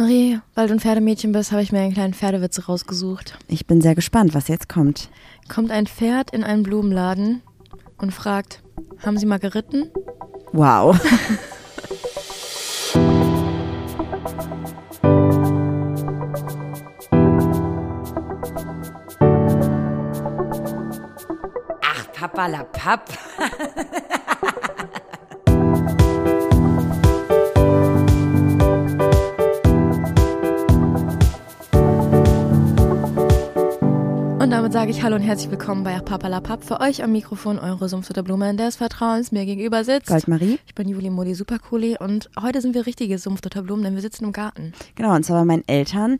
Marie, weil du ein Pferdemädchen bist, habe ich mir einen kleinen Pferdewitz rausgesucht. Ich bin sehr gespannt, was jetzt kommt. Kommt ein Pferd in einen Blumenladen und fragt, haben Sie mal geritten? Wow. Ach, Papa la Papp. damit sage ich Hallo und herzlich willkommen bei Papalapap. Für euch am Mikrofon eure Sumpfdotterblume des Vertrauens mir gegenüber sitzt. Goldmarie. Ich bin Juli Modi Supercooli und heute sind wir richtige Sumpfdotterblumen, denn wir sitzen im Garten. Genau, und zwar bei meinen Eltern.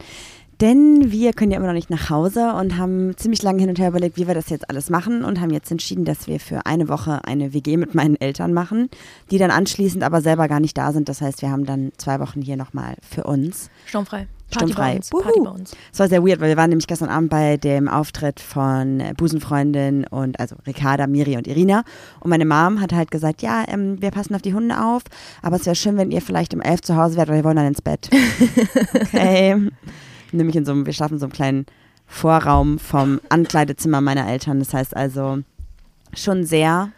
Denn wir können ja immer noch nicht nach Hause und haben ziemlich lange hin und her überlegt, wie wir das jetzt alles machen und haben jetzt entschieden, dass wir für eine Woche eine WG mit meinen Eltern machen, die dann anschließend aber selber gar nicht da sind. Das heißt, wir haben dann zwei Wochen hier nochmal für uns. Sturmfrei. Sturmfrei. Party bei uns. Es war sehr weird, weil wir waren nämlich gestern Abend bei dem Auftritt von Busenfreundin und also Ricarda, Miri und Irina. Und meine Mom hat halt gesagt, ja, ähm, wir passen auf die Hunde auf, aber es wäre schön, wenn ihr vielleicht um elf zu Hause wärt, weil wir wollen dann ins Bett. Okay. Nämlich in so einem, wir schlafen in so einem kleinen Vorraum vom Ankleidezimmer meiner Eltern. Das heißt also schon sehr,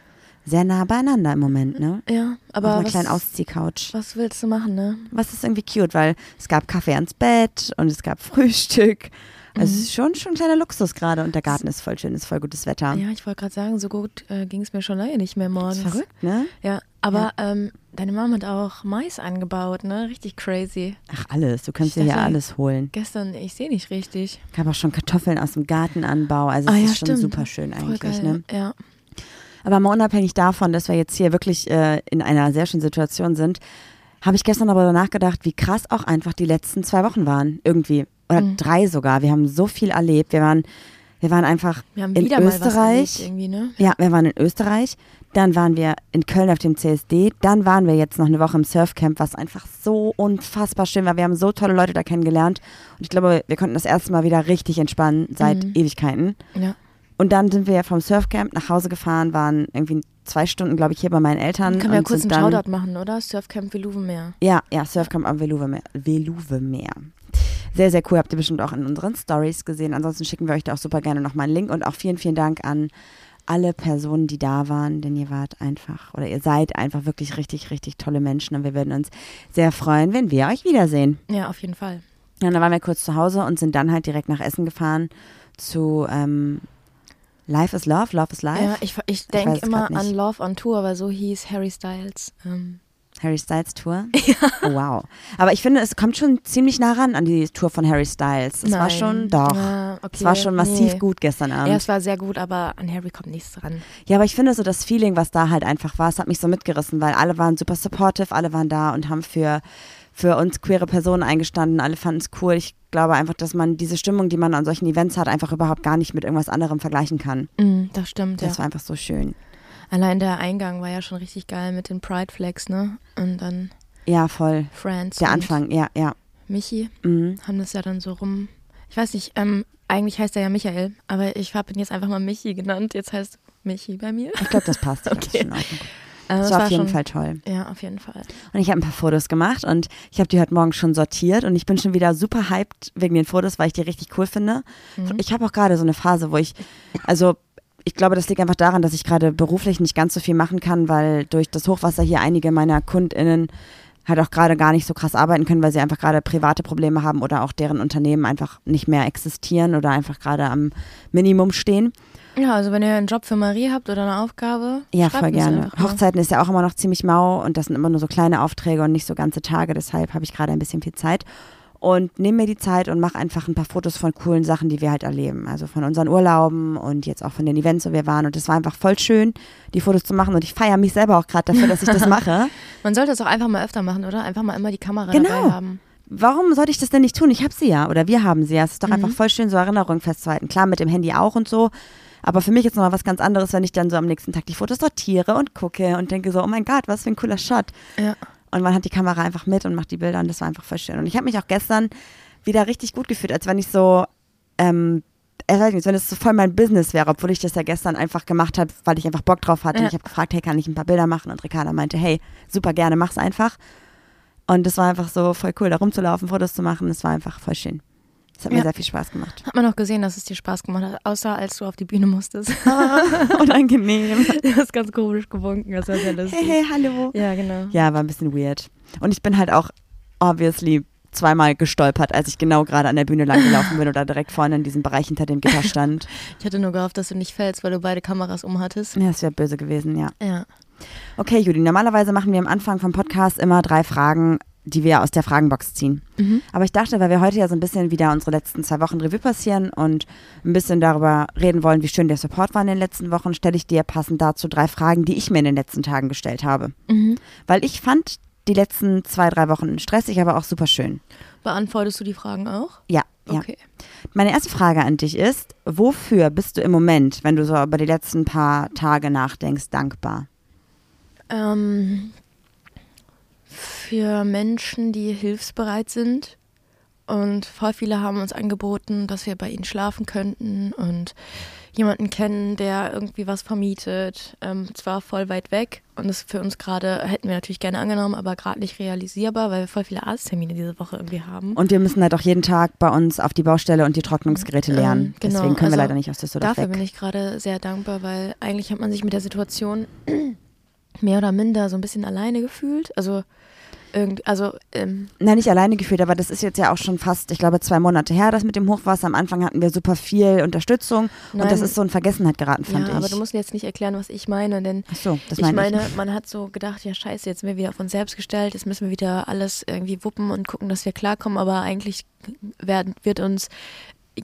sehr nah beieinander im Moment, ne? Ja, auf aber einer was, kleinen Ausziehcouch. was willst du machen, ne? Was ist irgendwie cute, weil es gab Kaffee ans Bett und es gab Frühstück. Also es ist schon, schon ein kleiner Luxus gerade und der Garten ist voll schön, ist voll gutes Wetter. Ja, ich wollte gerade sagen, so gut äh, ging es mir schon lange nicht mehr morgens. verrückt, ne? Ja, aber Ähm, deine Mama hat auch Mais angebaut, ne? Richtig crazy. Ach, alles. Du kannst Ich dir hier dachte- alles holen. Gestern, ich sehe nicht richtig. Gab auch schon Kartoffeln aus dem Gartenanbau. Also es Ah, ja, ist schon stimmt. super schön eigentlich, ne? Ja. Aber mal unabhängig davon, dass wir jetzt hier wirklich äh, in einer sehr schönen Situation sind, habe ich gestern aber darüber nachgedacht, wie krass auch einfach die letzten zwei Wochen waren. Irgendwie. Oder Mhm. drei sogar. Wir haben so viel erlebt. Wir waren, wir waren einfach Wir haben in wieder mal was Österreich. erlebt ne? Ja, wir waren in Österreich, dann waren wir in Köln auf dem CSD, dann waren wir jetzt noch eine Woche im Surfcamp, was einfach so unfassbar schön war. Wir haben so tolle Leute da kennengelernt und ich glaube, wir konnten das erste Mal wieder richtig entspannen seit Mhm. Ewigkeiten. Ja. Und dann sind wir vom Surfcamp nach Hause gefahren, waren irgendwie zwei Stunden, glaube ich, hier bei meinen Eltern. Können wir und kurz einen dann, Shoutout machen, oder? Surfcamp Veluwemeer. Ja, ja, Surfcamp am Veluwemeer. Veluwemeer. Sehr, sehr cool. Habt ihr bestimmt auch in unseren Stories gesehen. Ansonsten schicken wir euch da auch super gerne nochmal einen Link. Und auch vielen, vielen Dank an alle Personen, die da waren, denn ihr wart einfach oder ihr seid einfach wirklich richtig, richtig tolle Menschen. Und wir würden uns sehr freuen, wenn wir euch wiedersehen. Ja, auf jeden Fall. Ja, dann waren wir kurz zu Hause und sind dann halt direkt nach Essen gefahren zu ähm, Life is Love, Love is Life. Ja, ich, ich denke immer an Love on Tour, aber so hieß Harry Styles. Ähm, Harry Styles Tour. Oh, wow. Aber ich finde, es kommt schon ziemlich nah ran an die Tour von Harry Styles. Es war nein. schon, doch. Ja, okay. Es war schon massiv nee. gut gestern Abend. Ja, es war sehr gut, aber an Harry kommt nichts dran. Ja, aber ich finde so das Feeling, was da halt einfach war, es hat mich so mitgerissen, weil alle waren super supportive, alle waren da und haben für, für uns queere Personen eingestanden, alle fanden es cool. Ich glaube einfach, dass man diese Stimmung, die man an solchen Events hat, einfach überhaupt gar nicht mit irgendwas anderem vergleichen kann. Mhm, das stimmt, Das ja. war einfach so schön. Allein der Eingang war ja schon richtig geil mit den Pride Flags, ne? Und dann Ja, voll. Friends Der Anfang, ja, ja. Michi Mhm. haben das ja dann so rum. Ich weiß nicht, ähm, eigentlich heißt er ja Michael, aber ich habe ihn jetzt einfach mal Michi genannt. Jetzt heißt Michi bei mir. Ich glaube, das passt. Glaub, Das, ist Okay. schon. Äh, das war auf jeden Fall toll. Ja, auf jeden Fall. Und ich habe ein paar Fotos gemacht und ich habe die heute Morgen schon sortiert und ich bin schon wieder super hyped wegen den Fotos, weil ich die richtig cool finde. Mhm. Ich habe auch gerade so eine Phase, wo ich, also ich glaube, das liegt einfach daran, dass ich gerade beruflich nicht ganz so viel machen kann, weil durch das Hochwasser hier einige meiner KundInnen halt auch gerade gar nicht so krass arbeiten können, weil sie einfach gerade private Probleme haben oder auch deren Unternehmen einfach nicht mehr existieren oder einfach gerade am Minimum stehen. Ja, also wenn ihr einen Job für Marie habt oder eine Aufgabe, Ja, voll gerne. Hochzeiten ist ja auch immer noch ziemlich mau und das sind immer nur so kleine Aufträge und nicht so ganze Tage. Deshalb habe ich gerade ein bisschen viel Zeit und nehme mir die Zeit und mache einfach ein paar Fotos von coolen Sachen, die wir halt erleben. Also von unseren Urlauben und jetzt auch von den Events, wo wir waren. Und es war einfach voll schön, die Fotos zu machen. Und ich feiere mich selber auch gerade dafür, dass ich das mache. Man sollte das auch einfach mal öfter machen, oder? Einfach mal immer die Kamera Genau. dabei haben. Warum sollte ich das denn nicht tun? Ich habe sie ja oder wir haben sie ja. Es ist doch Mhm. einfach voll schön, so Erinnerungen festzuhalten. Klar, mit dem Handy auch und so. Aber für mich ist nochmal was ganz anderes, wenn ich dann so am nächsten Tag die Fotos sortiere und gucke und denke so, oh mein Gott, was für ein cooler Shot. Ja. Und man hat die Kamera einfach mit und macht die Bilder und das war einfach voll schön. Und ich habe mich auch gestern wieder richtig gut gefühlt, als wenn ich so, ähm, weiß nicht, als wenn es so voll mein Business wäre, obwohl ich das ja gestern einfach gemacht habe, weil ich einfach Bock drauf hatte. Ja. Und ich habe gefragt, hey, kann ich ein paar Bilder machen? Und Ricarda meinte, hey, super gerne, mach's einfach. Und es war einfach so voll cool, da rumzulaufen, Fotos zu machen. Es war einfach voll schön. Es hat mir Ja. sehr viel Spaß gemacht. Hat man auch gesehen, dass es dir Spaß gemacht hat, außer als du auf die Bühne musstest. Unangenehm. du hast ganz komisch gewunken, das war sehr lustig. Hey, hey, hallo. Ja, genau. Ja, war ein bisschen weird. Und ich bin halt auch obviously zweimal gestolpert, als ich genau gerade an der Bühne lang gelaufen bin oder direkt vorne in diesem Bereich hinter dem Gitter stand. Ich hatte nur gehofft, dass du nicht fällst, weil du beide Kameras umhattest. Ja, das wäre böse gewesen, ja. Ja. Okay, Judy, normalerweise machen wir am Anfang vom Podcast immer drei Fragen, die wir aus der Fragenbox ziehen. Mhm. Aber ich dachte, weil wir heute ja so ein bisschen wieder unsere letzten zwei Wochen Revue passieren und ein bisschen darüber reden wollen, wie schön der Support war in den letzten Wochen, stelle ich dir passend dazu drei Fragen, die ich mir in den letzten Tagen gestellt habe. Mhm. Weil ich fand die letzten zwei, drei Wochen stressig, aber auch super schön. Beantwortest du die Fragen auch? Ja, ja. Okay. Meine erste Frage an dich ist, wofür bist du im Moment, wenn du so über die letzten paar Tage nachdenkst, dankbar? Ähm, für Menschen, die hilfsbereit sind. Und voll viele haben uns angeboten, dass wir bei ihnen schlafen könnten und jemanden kennen, der irgendwie was vermietet. Ähm, zwar voll weit weg und das für uns gerade, hätten wir natürlich gerne angenommen, aber gerade nicht realisierbar, weil wir voll viele Arzttermine diese Woche irgendwie haben. Und wir müssen halt auch jeden Tag bei uns auf die Baustelle und die Trocknungsgeräte lernen. Ähm, genau, Deswegen können wir also leider nicht aus Düsseldorf Dafür weg. bin ich gerade sehr dankbar, weil eigentlich hat man sich mit der Situation mehr oder minder so ein bisschen alleine gefühlt. Also irgend, also ähm, Nein, nicht alleine gefühlt, aber das ist jetzt ja auch schon fast, ich glaube, zwei Monate her, das mit dem Hochwasser. Am Anfang hatten wir super viel Unterstützung und das Nein. ist so in Vergessenheit geraten, fand ja, ich. aber du musst mir jetzt nicht erklären, was ich meine, denn Ach so, das ich meine meine, ich. man hat so gedacht, ja scheiße, jetzt sind wir wieder auf uns selbst gestellt, jetzt müssen wir wieder alles irgendwie wuppen und gucken, dass wir klarkommen, aber eigentlich werden, wird uns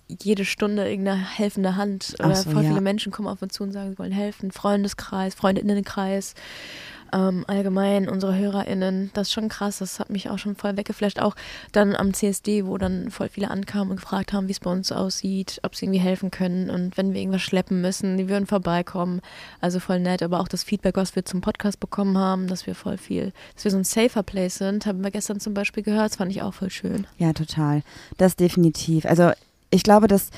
jede Stunde irgendeine helfende Hand Ach oder so, voll ja. viele Menschen kommen auf uns zu und sagen, sie wollen helfen, Freundeskreis, Freundinnenkreis, ähm, allgemein unsere HörerInnen, das ist schon krass, das hat mich auch schon voll weggeflasht, auch dann am CSD, wo dann voll viele ankamen und gefragt haben, wie es bei uns aussieht, ob sie irgendwie helfen können und wenn wir irgendwas schleppen müssen, die würden vorbeikommen, also voll nett, aber auch das Feedback, was wir zum Podcast bekommen haben, dass wir voll viel, dass wir so ein safer Place sind, haben wir gestern zum Beispiel gehört, das fand ich auch voll schön. Ja, total. Das definitiv. Also ich glaube, dass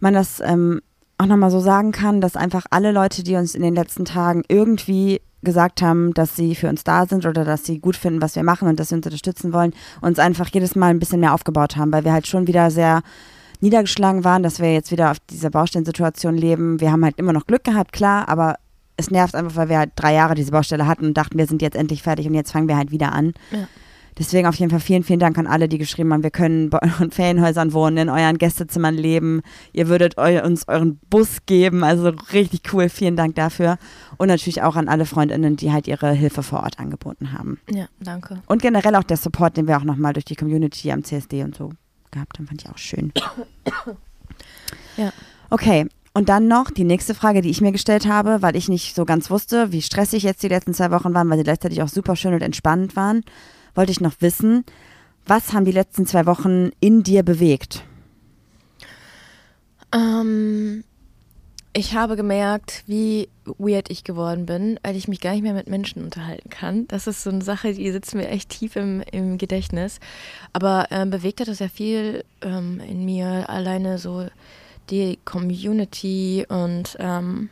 man das ähm, auch nochmal so sagen kann, dass einfach alle Leute, die uns in den letzten Tagen irgendwie gesagt haben, dass sie für uns da sind oder dass sie gut finden, was wir machen und dass sie uns unterstützen wollen, uns einfach jedes Mal ein bisschen mehr aufgebaut haben, weil wir halt schon wieder sehr niedergeschlagen waren, dass wir jetzt wieder auf dieser Baustellensituation leben. Wir haben halt immer noch Glück gehabt, klar, aber es nervt einfach, weil wir halt drei Jahre diese Baustelle hatten und dachten, wir sind jetzt endlich fertig und jetzt fangen wir halt wieder an. Ja. Deswegen auf jeden Fall vielen, vielen Dank an alle, die geschrieben haben, wir können bei euren Ferienhäusern wohnen, in euren Gästezimmern leben. Ihr würdet eu uns euren Bus geben. Also richtig cool. Vielen Dank dafür. Und natürlich auch an alle Freundinnen, die halt ihre Hilfe vor Ort angeboten haben. Ja, danke. Und generell auch der Support, den wir auch nochmal durch die Community am CSD und so gehabt haben, fand ich auch schön. Ja. Okay. Und dann noch die nächste Frage, die ich mir gestellt habe, weil ich nicht so ganz wusste, wie stressig jetzt die letzten zwei Wochen waren, weil sie gleichzeitig auch super schön und entspannend waren, wollte ich noch wissen, was haben die letzten zwei Wochen in dir bewegt? Ähm, ich habe gemerkt, wie weird ich geworden bin, weil ich mich gar nicht mehr mit Menschen unterhalten kann. Das ist so eine Sache, die sitzt mir echt tief im, im Gedächtnis. Aber ähm, bewegt hat das ja viel ähm, in mir, alleine so die Community und ähm,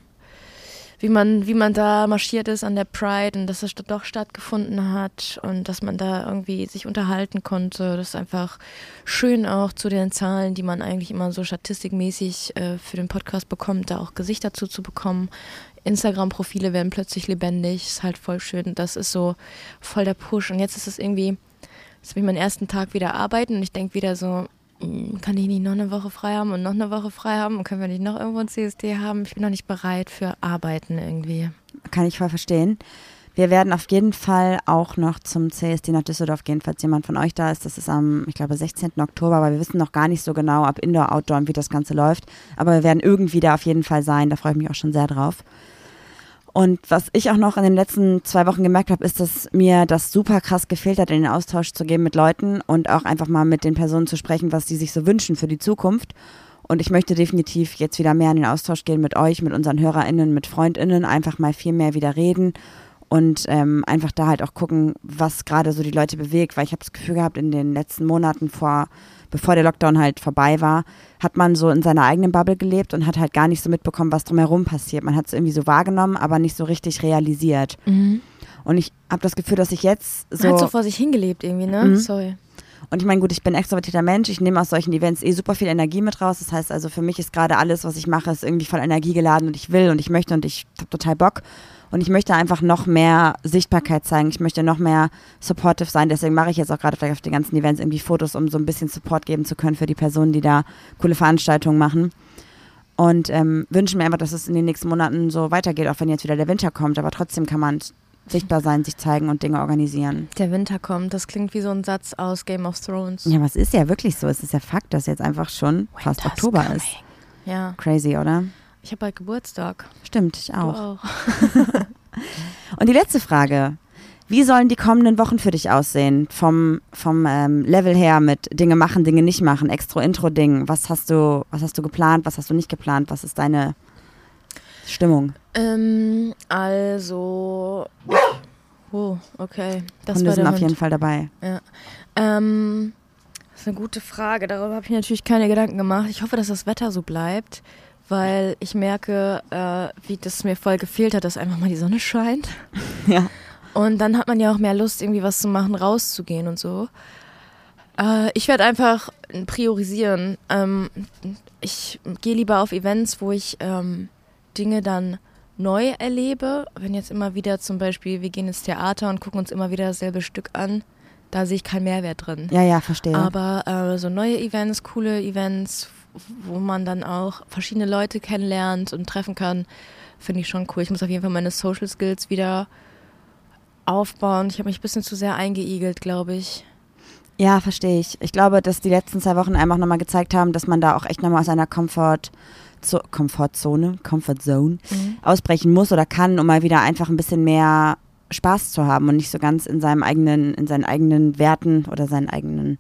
wie man, wie man da marschiert ist an der Pride und dass es doch stattgefunden hat und dass man da irgendwie sich unterhalten konnte. Das ist einfach schön auch zu den Zahlen, die man eigentlich immer so statistikmäßig äh, für den Podcast bekommt, da auch Gesicht dazu zu bekommen. Instagram-Profile werden plötzlich lebendig, ist halt voll schön. Das ist so voll der Push. Und jetzt ist es irgendwie, jetzt habe ich meinen ersten Tag wieder arbeiten und ich denke wieder so, kann ich nicht noch eine Woche frei haben und noch eine Woche frei haben und können wir nicht noch irgendwo ein CSD haben? Ich bin noch nicht bereit für Arbeiten irgendwie. Kann ich voll verstehen. Wir werden auf jeden Fall auch noch zum CSD nach Düsseldorf gehen, falls jemand von euch da ist. Das ist am, ich glaube, 16. Oktober, aber wir wissen noch gar nicht so genau, ob Indoor, Outdoor und wie das Ganze läuft. Aber wir werden irgendwie da auf jeden Fall sein. Da freue ich mich auch schon sehr drauf. Und was ich auch noch in den letzten zwei Wochen gemerkt habe, ist, dass mir das super krass gefehlt hat, in den Austausch zu gehen mit Leuten und auch einfach mal mit den Personen zu sprechen, was sie sich so wünschen für die Zukunft. Und ich möchte definitiv jetzt wieder mehr in den Austausch gehen mit euch, mit unseren HörerInnen, mit FreundInnen, einfach mal viel mehr wieder reden und ähm, einfach da halt auch gucken, was gerade so die Leute bewegt, weil ich habe das Gefühl gehabt, in den letzten Monaten vor, bevor der Lockdown halt vorbei war, hat man so in seiner eigenen Bubble gelebt und hat halt gar nicht so mitbekommen, was drumherum passiert. Man hat es irgendwie so wahrgenommen, aber nicht so richtig realisiert. Und ich habe das Gefühl, dass ich jetzt so. Man hat so vor sich hingelebt irgendwie, ne? Mhm. Sorry. Und ich meine, gut, ich bin extrovertierter Mensch. Ich nehme aus solchen Events eh super viel Energie mit raus. Das heißt also, für mich ist gerade alles, was ich mache, ist irgendwie voll Energie geladen und ich will und ich möchte und ich habe total Bock. Und ich möchte einfach noch mehr Sichtbarkeit zeigen. Ich möchte noch mehr supportive sein. Deswegen mache ich jetzt auch gerade vielleicht auf den ganzen Events irgendwie Fotos, um so ein bisschen Support geben zu können für die Personen, die da coole Veranstaltungen machen. Und ähm, wünschen mir einfach, dass es in den nächsten Monaten so weitergeht, auch wenn jetzt wieder der Winter kommt. Aber trotzdem kann man sichtbar sein, sich zeigen und Dinge organisieren. Der Winter kommt, das klingt wie so ein Satz aus Game of Thrones. Ja, aber es ist ja wirklich so. Es ist ja Fakt, dass jetzt einfach schon fast Winter's Oktober coming. ist. Ja, Crazy, oder? Ich habe bald Geburtstag. Stimmt, ich auch. auch. Und die letzte Frage. Wie sollen die kommenden Wochen für dich aussehen? Vom, vom ähm, Level her mit Dinge machen, Dinge nicht machen, Extro-Intro-Ding. Was hast du, was hast du geplant, was hast du nicht geplant? Was ist deine Stimmung? Ähm, also. Oh, okay. Das Hunde war sind auf Hund. jeden Fall dabei. Ähm, das ist eine gute Frage. Darüber habe ich natürlich keine Gedanken gemacht. Ich hoffe, dass das Wetter so bleibt, weil ich merke, äh, wie das mir voll gefehlt hat, dass einfach mal die Sonne scheint. Ja. Und dann hat man ja auch mehr Lust, irgendwie was zu machen, rauszugehen und so. Äh, ich werde einfach priorisieren. Ähm, ich gehe lieber auf Events, wo ich ähm, Dinge dann neu erlebe. Wenn jetzt immer wieder zum Beispiel, wir gehen ins Theater und gucken uns immer wieder dasselbe Stück an, da sehe ich keinen Mehrwert drin. Ja, ja, verstehe. Aber äh, so neue Events, coole Events, wo man dann auch verschiedene Leute kennenlernt und treffen kann, finde ich schon cool. Ich muss auf jeden Fall meine Social Skills wieder aufbauen. Ich habe mich ein bisschen zu sehr eingeigelt, glaube ich. Ja, verstehe ich. Ich glaube, dass die letzten zwei Wochen einfach nochmal gezeigt haben, dass man da auch echt nochmal aus einer Komfort Zo Komfortzone, Comfort Zone ausbrechen muss oder kann, um mal wieder einfach ein bisschen mehr Spaß zu haben und nicht so ganz in seinem eigenen, in seinen eigenen Werten oder seinen eigenen,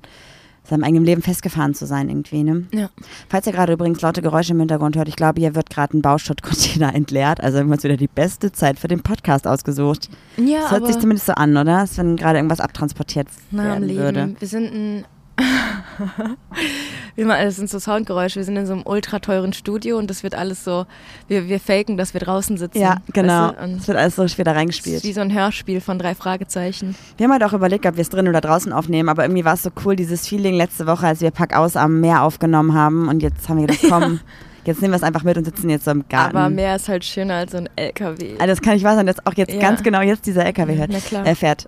seinem eigenen Leben festgefahren zu sein irgendwie. Ne? Ja. Falls ihr gerade übrigens laute Geräusche im Hintergrund hört, ich glaube, hier wird gerade ein Bauschuttcontainer entleert. Also haben wir uns wieder die beste Zeit für den Podcast ausgesucht. Ja, Das hört sich zumindest so an, oder? Als wenn gerade irgendwas abtransportiert na, werden Leben. würde. Wir sind ein. Das sind so Soundgeräusche. Wir sind in so einem ultra teuren Studio und das wird alles so. Wir, wir faken, dass wir draußen sitzen. Ja, genau. Weißt du? Und Es wird alles so wieder es ist reingespielt. wie so ein Hörspiel von drei Fragezeichen. Wir haben halt auch überlegt, ob wir es drin oder draußen aufnehmen, aber irgendwie war es so cool, dieses Feeling letzte Woche, als wir Pack aus am Meer aufgenommen haben und jetzt haben wir gedacht, komm, jetzt nehmen wir es einfach mit und sitzen jetzt so im Garten. Aber mehr ist halt schöner als so ein LKW. also das kann ich wahr sein, dass auch jetzt Ja. ganz genau jetzt dieser LKW hört, Na klar. äh, fährt.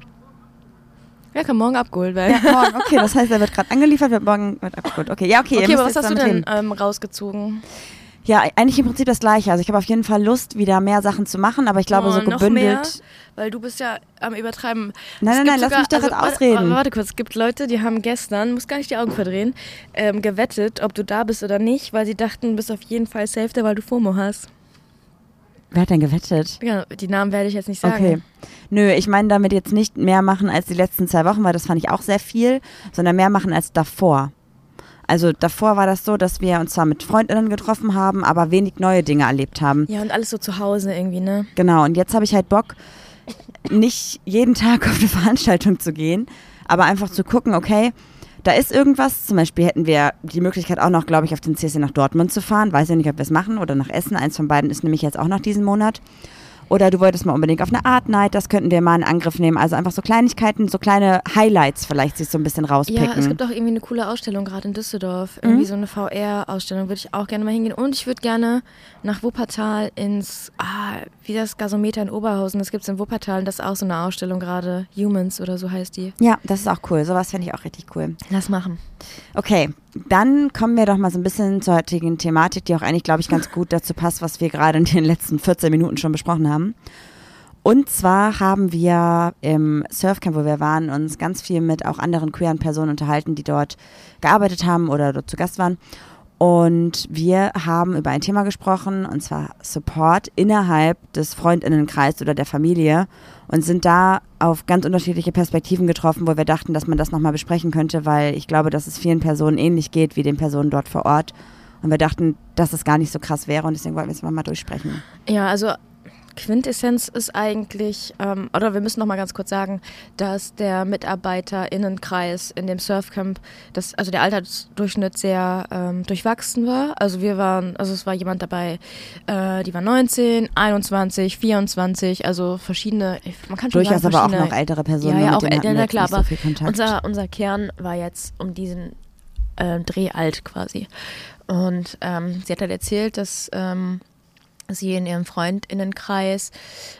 Ja, kann morgen abgeholt werden. Ja, morgen, okay, das heißt, er wird gerade angeliefert, wird morgen wird abgeholt. Okay, ja, okay. Okay, aber was hast du denn ähm, rausgezogen? Ja, eigentlich im Prinzip das Gleiche. Also ich habe auf jeden Fall Lust, wieder mehr Sachen zu machen, aber ich glaube, Oh, so noch gebündelt. mehr? Weil du bist ja am Übertreiben. Nein, nein, nein, lass mich doch gerade warte- ausreden. Aber warte kurz, es gibt Leute, die haben gestern, muss gar nicht die Augen verdrehen, ähm, gewettet, ob du da bist oder nicht, weil sie dachten, du bist auf jeden Fall safe weil du FOMO hast. Wer hat denn gewettet? Ja, die Namen werde ich jetzt nicht sagen. Okay. Nö, ich meine damit jetzt nicht mehr machen als die letzten zwei Wochen, weil das fand ich auch sehr viel, sondern mehr machen als davor. Also davor war das so, dass wir uns zwar mit Freundinnen getroffen haben, aber wenig neue Dinge erlebt haben. Ja, und alles so zu Hause irgendwie, ne? Genau, und jetzt habe ich halt Bock, nicht jeden Tag auf eine Veranstaltung zu gehen, aber einfach zu gucken, okay, da ist irgendwas. Zum Beispiel hätten wir die Möglichkeit auch noch, glaube ich, auf den CSC nach Dortmund zu fahren. Weiß ja nicht, ob wir es machen oder nach Essen. Eins von beiden ist nämlich jetzt auch noch diesen Monat. Oder du wolltest mal unbedingt auf eine Art Night, das könnten wir mal in Angriff nehmen. Also einfach so Kleinigkeiten, so kleine Highlights vielleicht sich so ein bisschen rauspicken. Ja, es gibt auch irgendwie eine coole Ausstellung gerade in Düsseldorf. Irgendwie so eine VR-Ausstellung würde ich auch gerne mal hingehen. Und ich würde gerne nach Wuppertal ins, ah, wie das Gasometer in Oberhausen. Das gibt es in Wuppertal und das ist auch so eine Ausstellung gerade. Humans oder so heißt die. ja, das ist auch cool. Sowas fände ich auch richtig cool. Lass machen. Okay, dann kommen wir doch mal so ein bisschen zur heutigen Thematik, die auch eigentlich, glaube ich, ganz gut dazu passt, was wir gerade in den letzten 14 Minuten schon besprochen haben. Und zwar haben wir im Surfcamp, wo wir waren, uns ganz viel mit auch anderen queeren Personen unterhalten, die dort gearbeitet haben oder dort zu Gast waren. Und wir haben über ein Thema gesprochen, und zwar Support innerhalb des Freundinnenkreises oder der Familie und sind da auf ganz unterschiedliche Perspektiven getroffen, wo wir dachten, dass man das nochmal besprechen könnte, weil ich glaube, dass es vielen Personen ähnlich geht wie den Personen dort vor Ort. Und wir dachten, dass es gar nicht so krass wäre und deswegen wollten wir es mal durchsprechen. Ja, also Quintessenz ist eigentlich, ähm, oder wir müssen noch mal ganz kurz sagen, dass der MitarbeiterInnenkreis in dem Surfcamp, das, also der Altersdurchschnitt sehr ähm, durchwachsen war. Also wir waren, also es war jemand dabei, äh, die war 19, 21, 24, also verschiedene, man kann schon Durchaus sagen, aber auch noch ältere Personen. Ja, ja, mit auch denen hatten älter, wir na jetzt klar, nicht aber so viel Kontakt. unser, unser Kern war jetzt um diesen äh, Dreh alt quasi. Und ähm, sie hat halt erzählt, dass ähm, sie in ihrem Freundinnenkreis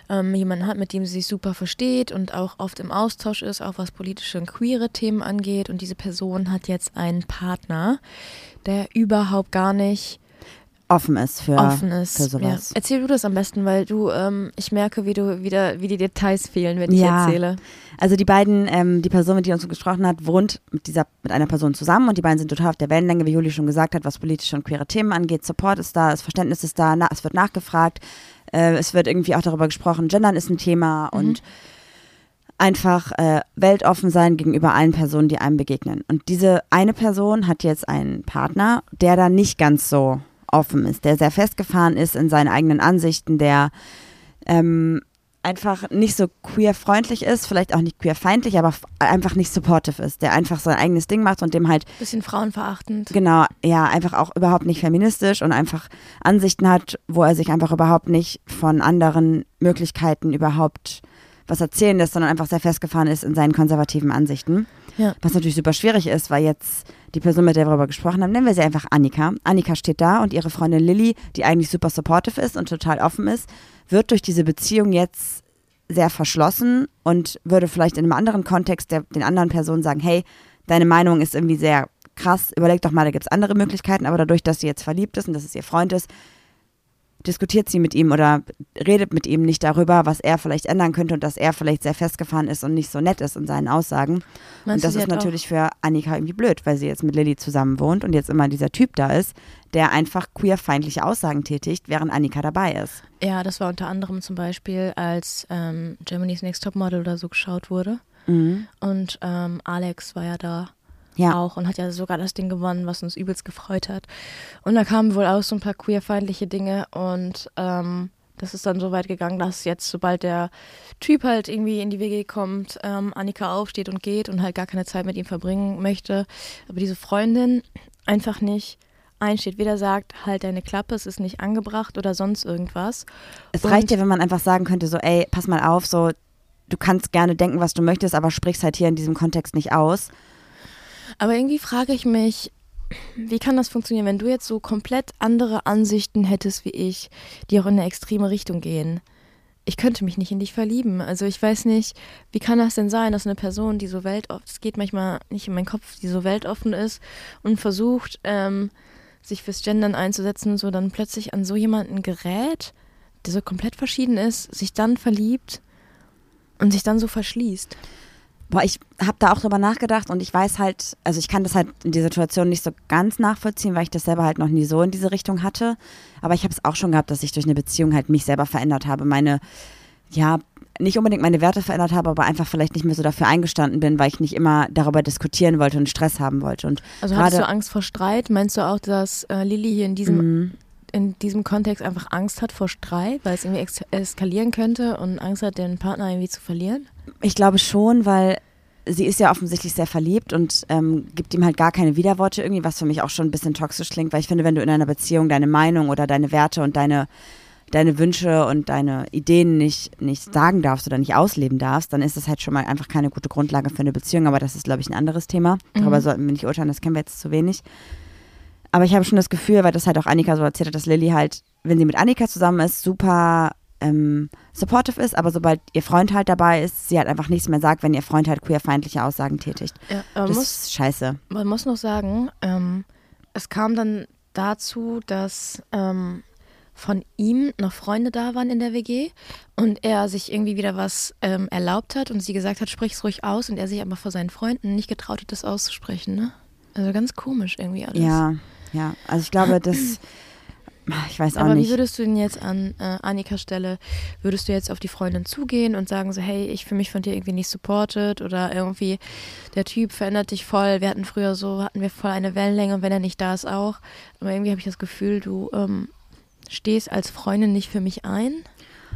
ähm, jemanden hat, mit dem sie sich super versteht und auch oft im Austausch ist, auch was politische und queere Themen angeht. Und diese Person hat jetzt einen Partner, der überhaupt gar nicht offen ist für, offen ist. für sowas. Ja. Erzähl du das am besten, weil du, ähm, ich merke, wie du wieder, wie die Details fehlen, wenn ich Ja. erzähle. Also die beiden, ähm, die Person, mit der uns gesprochen hat, wohnt mit dieser, mit einer Person zusammen und die beiden sind total auf der Wellenlänge, wie Juli schon gesagt hat, was politische und queere Themen angeht. Support ist da, das Verständnis ist da, na, es wird nachgefragt, äh, es wird irgendwie auch darüber gesprochen, Gendern ist ein Thema und einfach äh, weltoffen sein gegenüber allen Personen, die einem begegnen. Und diese eine Person hat jetzt einen Partner, der da nicht ganz so offen ist, der sehr festgefahren ist in seinen eigenen Ansichten, der ähm, einfach nicht so queer-freundlich ist, vielleicht auch nicht queer-feindlich, aber einfach nicht supportive ist, der einfach sein eigenes Ding macht und dem halt Bisschen frauenverachtend. Genau, ja, einfach auch überhaupt nicht feministisch und einfach Ansichten hat, wo er sich einfach überhaupt nicht von anderen Möglichkeiten überhaupt was erzählen lässt, sondern einfach sehr festgefahren ist in seinen konservativen Ansichten. Ja. Was natürlich super schwierig ist, weil jetzt die Person, mit der wir darüber gesprochen haben, nennen wir sie einfach Annika. Annika steht da und ihre Freundin Lilly, die eigentlich super supportive ist und total offen ist, wird durch diese Beziehung jetzt sehr verschlossen und würde vielleicht in einem anderen Kontext der, den anderen Personen sagen, hey, deine Meinung ist irgendwie sehr krass, überleg doch mal, da gibt es andere Möglichkeiten, aber dadurch, dass sie jetzt verliebt ist und dass es ihr Freund ist, diskutiert sie mit ihm oder redet mit ihm nicht darüber, was er vielleicht ändern könnte und dass er vielleicht sehr festgefahren ist und nicht so nett ist in seinen Aussagen. Meinst und das ist hat auch- natürlich für Annika irgendwie blöd, weil sie jetzt mit Lilly zusammen wohnt und jetzt immer dieser Typ da ist, der einfach queerfeindliche Aussagen tätigt, während Annika dabei ist. Ja, das war unter anderem zum Beispiel, als ähm, Germany's Next Topmodel oder so geschaut wurde. Mhm. Und ähm, Alex war ja da Ja. auch und hat ja sogar das Ding gewonnen, was uns übelst gefreut hat. Und da kamen wohl auch so ein paar queerfeindliche Dinge und ähm, das ist dann so weit gegangen, dass jetzt, sobald der Typ halt irgendwie in die WG kommt, ähm, Annika aufsteht und geht und halt gar keine Zeit mit ihm verbringen möchte. Aber diese Freundin einfach nicht einsteht. Weder sagt, halt deine Klappe, es ist nicht angebracht oder sonst irgendwas. Es Und- reicht ja, wenn man einfach sagen könnte, so, ey, pass mal auf, so, du kannst gerne denken, was du möchtest, aber sprichst halt hier in diesem Kontext nicht aus. Aber irgendwie frage ich mich, wie kann das funktionieren, wenn du jetzt so komplett andere Ansichten hättest wie ich, die auch in eine extreme Richtung gehen? Ich könnte mich nicht in dich verlieben. Also ich weiß nicht, wie kann das denn sein, dass eine Person, die so weltoffen, es geht manchmal nicht in meinen Kopf, die so weltoffen ist und versucht, ähm, sich fürs Gendern einzusetzen, so dann plötzlich an so jemanden gerät, der so komplett verschieden ist, sich dann verliebt und sich dann so verschließt. Boah, ich habe da auch drüber nachgedacht und ich weiß halt, also ich kann das halt in der Situation nicht so ganz nachvollziehen, weil ich das selber halt noch nie so in diese Richtung hatte. Aber ich habe es auch schon gehabt, dass ich durch eine Beziehung halt mich selber verändert habe. Meine, ja, nicht unbedingt meine Werte verändert habe, aber einfach vielleicht nicht mehr so dafür eingestanden bin, weil ich nicht immer darüber diskutieren wollte und Stress haben wollte. Und Also hattest du Angst vor Streit? Meinst du auch, dass äh, Lilly hier in diesem, Mhm. in diesem Kontext einfach Angst hat vor Streit, weil es irgendwie eskalieren könnte und Angst hat, den Partner irgendwie zu verlieren? Ich glaube schon, weil sie ist ja offensichtlich sehr verliebt und ähm, gibt ihm halt gar keine Widerworte irgendwie, was für mich auch schon ein bisschen toxisch klingt, weil ich finde, wenn du in einer Beziehung deine Meinung oder deine Werte und deine, deine Wünsche und deine Ideen nicht, nicht sagen darfst oder nicht ausleben darfst, dann ist das halt schon mal einfach keine gute Grundlage für eine Beziehung, aber das ist, glaube ich, ein anderes Thema. Darüber Mhm. sollten wir nicht urteilen, das kennen wir jetzt zu wenig. Aber ich habe schon das Gefühl, weil das halt auch Annika so erzählt hat, dass Lilly halt, wenn sie mit Annika zusammen ist, super ähm, supportive ist, aber sobald ihr Freund halt dabei ist, sie halt einfach nichts mehr sagt, wenn ihr Freund halt queerfeindliche Aussagen tätigt. Ja, Das muss, ist scheiße. man muss noch sagen, ähm, es kam dann dazu, dass ähm, von ihm noch Freunde da waren in der WG und er sich irgendwie wieder was ähm, erlaubt hat und sie gesagt hat, sprich's ruhig aus und er sich aber vor seinen Freunden nicht getraut hat, das auszusprechen. Ne? Also ganz komisch irgendwie alles. Ja, ja. Also ich glaube, das, ich weiß auch Aber wie nicht. würdest du denn jetzt an äh, Annikas Stelle, würdest du jetzt auf die Freundin zugehen und sagen so, hey, ich fühle mich von dir irgendwie nicht supported oder irgendwie der Typ verändert dich voll, wir hatten früher so, hatten wir voll eine Wellenlänge und wenn er nicht da ist auch. Aber irgendwie habe ich das Gefühl, du ähm, stehst als Freundin nicht für mich ein.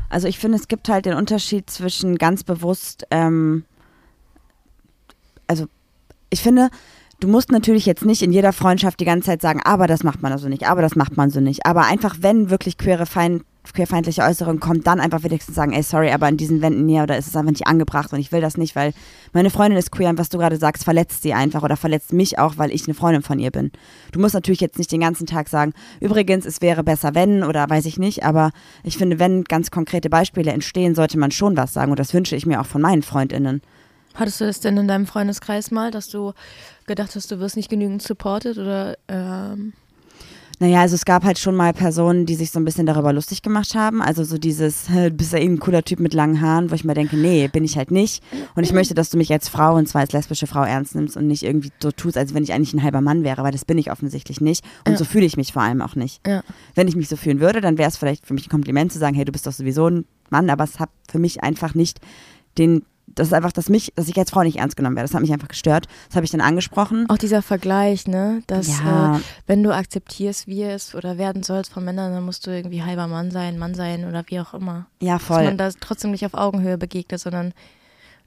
Also ich finde, es gibt halt den Unterschied zwischen ganz bewusst, ähm, also ich finde, du musst natürlich jetzt nicht in jeder Freundschaft die ganze Zeit sagen, aber das macht man also nicht, aber das macht man so nicht. Aber einfach, wenn wirklich queere Feind, queerfeindliche Äußerungen kommen, dann einfach wenigstens sagen, ey, sorry, aber in diesen Wänden hier oder ist es einfach nicht angebracht und ich will das nicht, weil meine Freundin ist queer und was du gerade sagst, verletzt sie einfach oder verletzt mich auch, weil ich eine Freundin von ihr bin. Du musst natürlich jetzt nicht den ganzen Tag sagen, übrigens, es wäre besser, wenn oder weiß ich nicht, aber ich finde, wenn ganz konkrete Beispiele entstehen, sollte man schon was sagen und das wünsche ich mir auch von meinen FreundInnen. Hattest du das denn in deinem Freundeskreis mal, dass du gedacht hast, du wirst nicht genügend supported oder ähm Naja, also es gab halt schon mal Personen, die sich so ein bisschen darüber lustig gemacht haben. Also so dieses, du bist ja irgendein cooler Typ mit langen Haaren, wo ich mir denke, nee, bin ich halt nicht. Und ich möchte, dass du mich als Frau und zwar als lesbische Frau ernst nimmst und nicht irgendwie so tust, als wenn ich eigentlich ein halber Mann wäre, weil das bin ich offensichtlich nicht. Und Ja. so fühle ich mich vor allem auch nicht. Ja. Wenn ich mich so fühlen würde, dann wäre es vielleicht für mich ein Kompliment zu sagen, hey, du bist doch sowieso ein Mann, aber es hat für mich einfach nicht den, das ist einfach, dass mich, dass ich als Frau nicht ernst genommen werde. Das hat mich einfach gestört. Das habe ich dann angesprochen. Auch dieser Vergleich, ne? Dass Ja. äh, wenn du akzeptierst, wie es oder werden sollst von Männern, dann musst du irgendwie halber Mann sein, Mann sein oder wie auch immer. Ja, Dass voll. man da trotzdem nicht auf Augenhöhe begegnet, sondern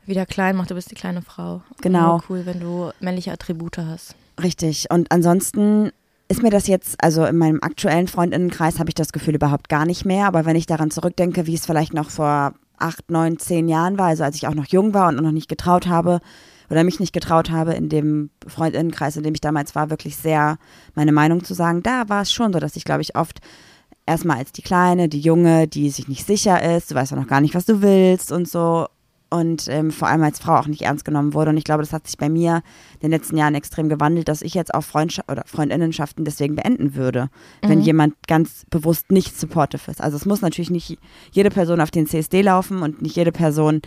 wieder klein macht, du bist die kleine Frau. Genau. Nur cool, wenn du männliche Attribute hast. Richtig. Und ansonsten ist mir das jetzt, also in meinem aktuellen Freundinnenkreis habe ich das Gefühl überhaupt gar nicht mehr. Aber wenn ich daran zurückdenke, wie es vielleicht noch vor acht, neun, zehn Jahren war, also als ich auch noch jung war und noch nicht getraut habe oder mich nicht getraut habe, in dem Freundinnenkreis, in dem ich damals war, wirklich sehr meine Meinung zu sagen, da war es schon so, dass ich, glaube ich, oft erstmal als die Kleine, die Junge, die sich nicht sicher ist, du weißt auch noch gar nicht, was du willst und so. Und ähm, vor allem als Frau auch nicht ernst genommen wurde. Und ich glaube, das hat sich bei mir in den letzten Jahren extrem gewandelt, dass ich jetzt auch Freundschaft oder Freundinnenschaften deswegen beenden würde, wenn Mhm. jemand ganz bewusst nicht supportive ist. Also es muss natürlich nicht jede Person auf den CSD laufen und nicht jede Person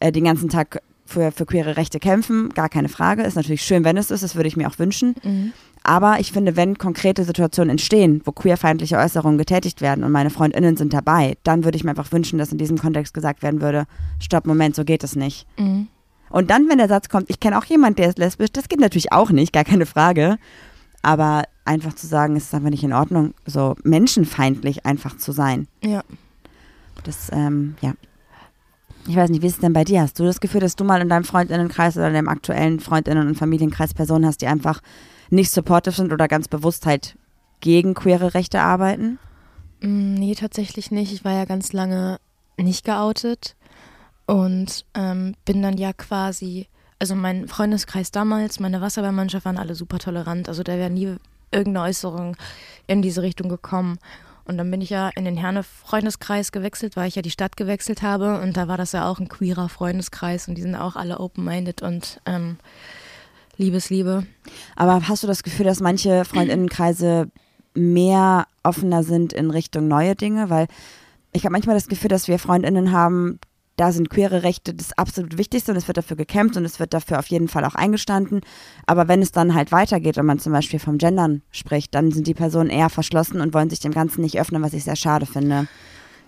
äh, den ganzen Tag für, für queere Rechte kämpfen, gar keine Frage. Ist natürlich schön, wenn es ist, das würde ich mir auch wünschen. Mhm. Aber ich finde, wenn konkrete Situationen entstehen, wo queerfeindliche Äußerungen getätigt werden und meine FreundInnen sind dabei, dann würde ich mir einfach wünschen, dass in diesem Kontext gesagt werden würde, stopp, Moment, so geht es nicht. Mhm. Und dann, wenn der Satz kommt, ich kenne auch jemanden, der ist lesbisch, das geht natürlich auch nicht, gar keine Frage. Aber einfach zu sagen, es ist einfach nicht in Ordnung, so menschenfeindlich einfach zu sein. Ja. Das, ähm, ja. Ich weiß nicht, wie ist es denn bei dir? Hast du das Gefühl, dass du mal in deinem Freundinnenkreis oder in deinem aktuellen Freundinnen- und Familienkreis Personen hast, die einfach nicht supportive sind oder ganz bewusst halt gegen queere Rechte arbeiten? Mm, Nee, tatsächlich nicht. Ich war ja ganz lange nicht geoutet und ähm, bin dann ja quasi, also mein Freundeskreis damals, meine Wasserballmannschaft waren alle super tolerant. Also da wäre nie irgendeine Äußerung in diese Richtung gekommen. Und dann bin ich ja in den Herne-Freundeskreis gewechselt, weil ich ja die Stadt gewechselt habe. Und da war das ja auch ein queerer Freundeskreis und die sind auch alle open-minded und ähm, Liebesliebe. Aber hast du das Gefühl, dass manche Freundinnenkreise mehr offener sind in Richtung neue Dinge? Weil ich habe manchmal das Gefühl, dass wir Freundinnen haben, da sind queere Rechte das absolut Wichtigste und es wird dafür gekämpft und es wird dafür auf jeden Fall auch eingestanden. Aber wenn es dann halt weitergeht, wenn man zum Beispiel vom Gendern spricht, dann sind die Personen eher verschlossen und wollen sich dem Ganzen nicht öffnen, was ich sehr schade finde.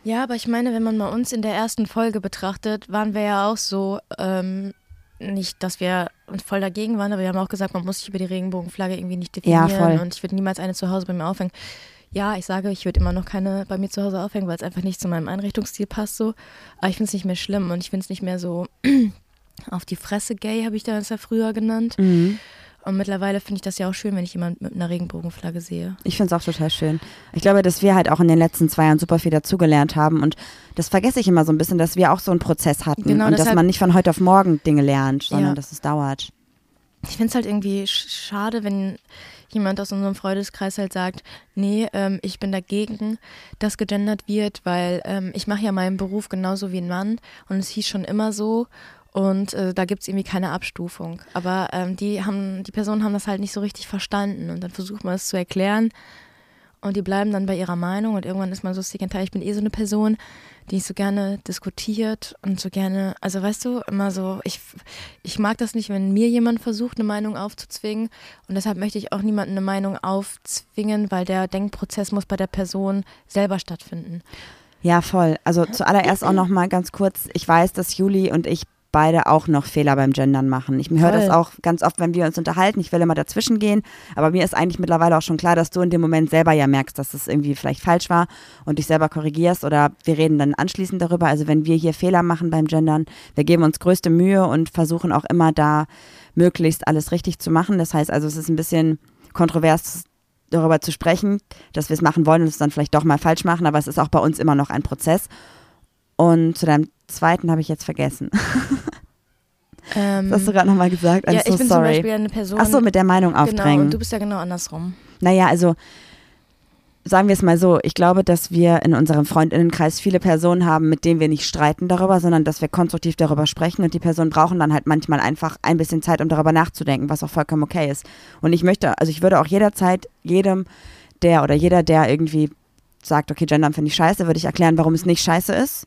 Ja, aber ich meine, wenn man mal uns in der ersten Folge betrachtet, waren wir ja auch so, ähm, nicht, dass wir uns voll dagegen waren, aber wir haben auch gesagt, man muss sich über die Regenbogenflagge irgendwie nicht Ja, definieren voll. und ich würde niemals eine zu Hause bei mir aufhängen. Ja, ich sage, ich würde immer noch keine bei mir zu Hause aufhängen, weil es einfach nicht zu meinem Einrichtungsstil passt so. Aber ich finde es nicht mehr schlimm und ich finde es nicht mehr so auf die Fresse gay, habe ich das ja früher genannt. Und mittlerweile finde ich das ja auch schön, wenn ich jemanden mit einer Regenbogenflagge sehe. Ich finde es auch total schön. Ich glaube, dass wir halt auch in den letzten zwei Jahren super viel dazugelernt haben und das vergesse ich immer so ein bisschen, dass wir auch so einen Prozess hatten Genau, und dass man nicht von heute auf morgen Dinge lernt, sondern Ja. dass es dauert. Ich finde es halt irgendwie sch- schade, wenn jemand aus unserem Freundeskreis halt sagt, nee, ähm, ich bin dagegen, dass gegendert wird, weil ähm, ich mache ja meinen Beruf genauso wie ein Mann und es hieß schon immer so und äh, da gibt es irgendwie keine Abstufung. Aber ähm, die haben, die Personen haben das halt nicht so richtig verstanden und dann versucht man es zu erklären und die bleiben dann bei ihrer Meinung und irgendwann ist man so sick and tired. Ich bin eh so eine Person, die so gerne diskutiert und so gerne, also weißt du, immer so, ich, ich mag das nicht, wenn mir jemand versucht, eine Meinung aufzuzwingen und deshalb möchte ich auch niemandem eine Meinung aufzwingen, weil der Denkprozess muss bei der Person selber stattfinden. Ja, voll. Also zuallererst auch noch mal ganz kurz, ich weiß, dass Juli und ich beide auch noch Fehler beim Gendern machen. Ich höre das auch ganz oft, wenn wir uns unterhalten. Ich will immer dazwischen gehen, aber mir ist eigentlich mittlerweile auch schon klar, dass du in dem Moment selber ja merkst, dass es irgendwie vielleicht falsch war und dich selber korrigierst oder wir reden dann anschließend darüber. Also wenn wir hier Fehler machen beim Gendern, wir geben uns größte Mühe und versuchen auch immer da möglichst alles richtig zu machen. Das heißt also, es ist ein bisschen kontrovers darüber zu sprechen, dass wir es machen wollen und es dann vielleicht doch mal falsch machen, aber es ist auch bei uns immer noch ein Prozess. Und zu deinem zweiten habe ich jetzt vergessen. Ähm, Das hast du gerade nochmal gesagt. I'm ja, so ich bin zum sorry. Beispiel eine Person. Ach so, mit der Meinung Genau, aufdrängen. und du bist ja genau andersrum. Naja, also sagen wir es mal so, ich glaube, dass wir in unserem Freundinnenkreis viele Personen haben, mit denen wir nicht streiten darüber, sondern dass wir konstruktiv darüber sprechen und die Personen brauchen dann halt manchmal einfach ein bisschen Zeit, um darüber nachzudenken, was auch vollkommen okay ist. Und ich möchte, also ich würde auch jederzeit jedem, der oder jeder, der irgendwie sagt, okay, Gendern finde ich scheiße, würde ich erklären, warum es nicht scheiße ist.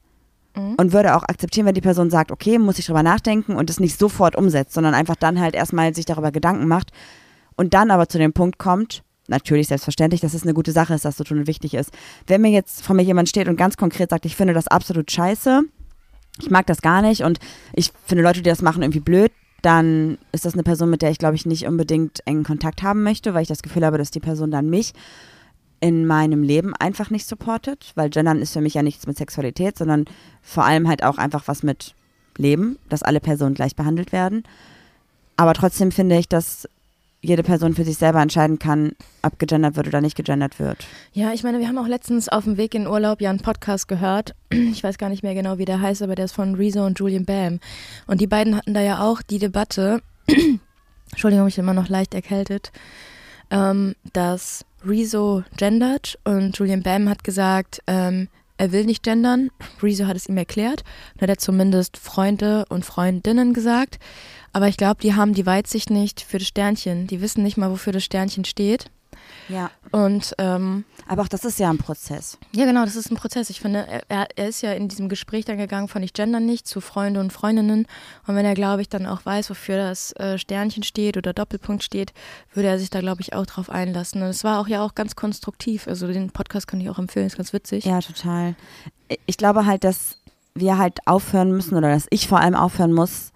Mhm. Und würde auch akzeptieren, wenn die Person sagt, okay, muss ich drüber nachdenken und es nicht sofort umsetzt, sondern einfach dann halt erstmal sich darüber Gedanken macht und dann aber zu dem Punkt kommt, natürlich selbstverständlich, dass es eine gute Sache ist, das zu tun und wichtig ist. Wenn mir jetzt vor mir jemand steht und ganz konkret sagt, ich finde das absolut scheiße, ich mag das gar nicht und ich finde Leute, die das machen, irgendwie blöd, dann ist das eine Person, mit der ich, glaube ich, nicht unbedingt engen Kontakt haben möchte, weil ich das Gefühl habe, dass die Person dann mich in meinem Leben einfach nicht supportet, weil Gendern ist für mich ja nichts mit Sexualität, sondern vor allem halt auch einfach was mit Leben, dass alle Personen gleich behandelt werden. Aber trotzdem finde ich, dass jede Person für sich selber entscheiden kann, ob gegendert wird oder nicht gegendert wird. Ja, ich meine, wir haben auch letztens auf dem Weg in Urlaub ja einen Podcast gehört. Ich weiß gar nicht mehr genau, wie der heißt, aber der ist von Rezo und Julian Bam. Und die beiden hatten da ja auch die Debatte, Entschuldigung, ich bin immer noch leicht erkältet, ähm, dass Rezo gendert und Julian Bam hat gesagt, ähm, er will nicht gendern. Rezo hat es ihm erklärt. Und hat er zumindest Freunde und Freundinnen gesagt. Aber ich glaube, die haben die Weitsicht nicht für das Sternchen. Die wissen nicht mal, wofür das Sternchen steht. Ja. Und ähm, Aber auch das ist ja ein Prozess. ja, genau, das ist ein Prozess. Ich finde, er- er, ist ja in diesem Gespräch dann gegangen von ich gender nicht zu Freunde und Freundinnen. Und wenn er, glaube ich, dann auch weiß, wofür das äh, Sternchen steht oder Doppelpunkt steht, würde er sich da, glaube ich, auch drauf einlassen. Und es war auch ja auch ganz konstruktiv. Also den Podcast kann ich auch empfehlen, ist ganz witzig. Ja, total. Ich glaube halt, dass wir halt aufhören müssen oder dass ich vor allem aufhören muss,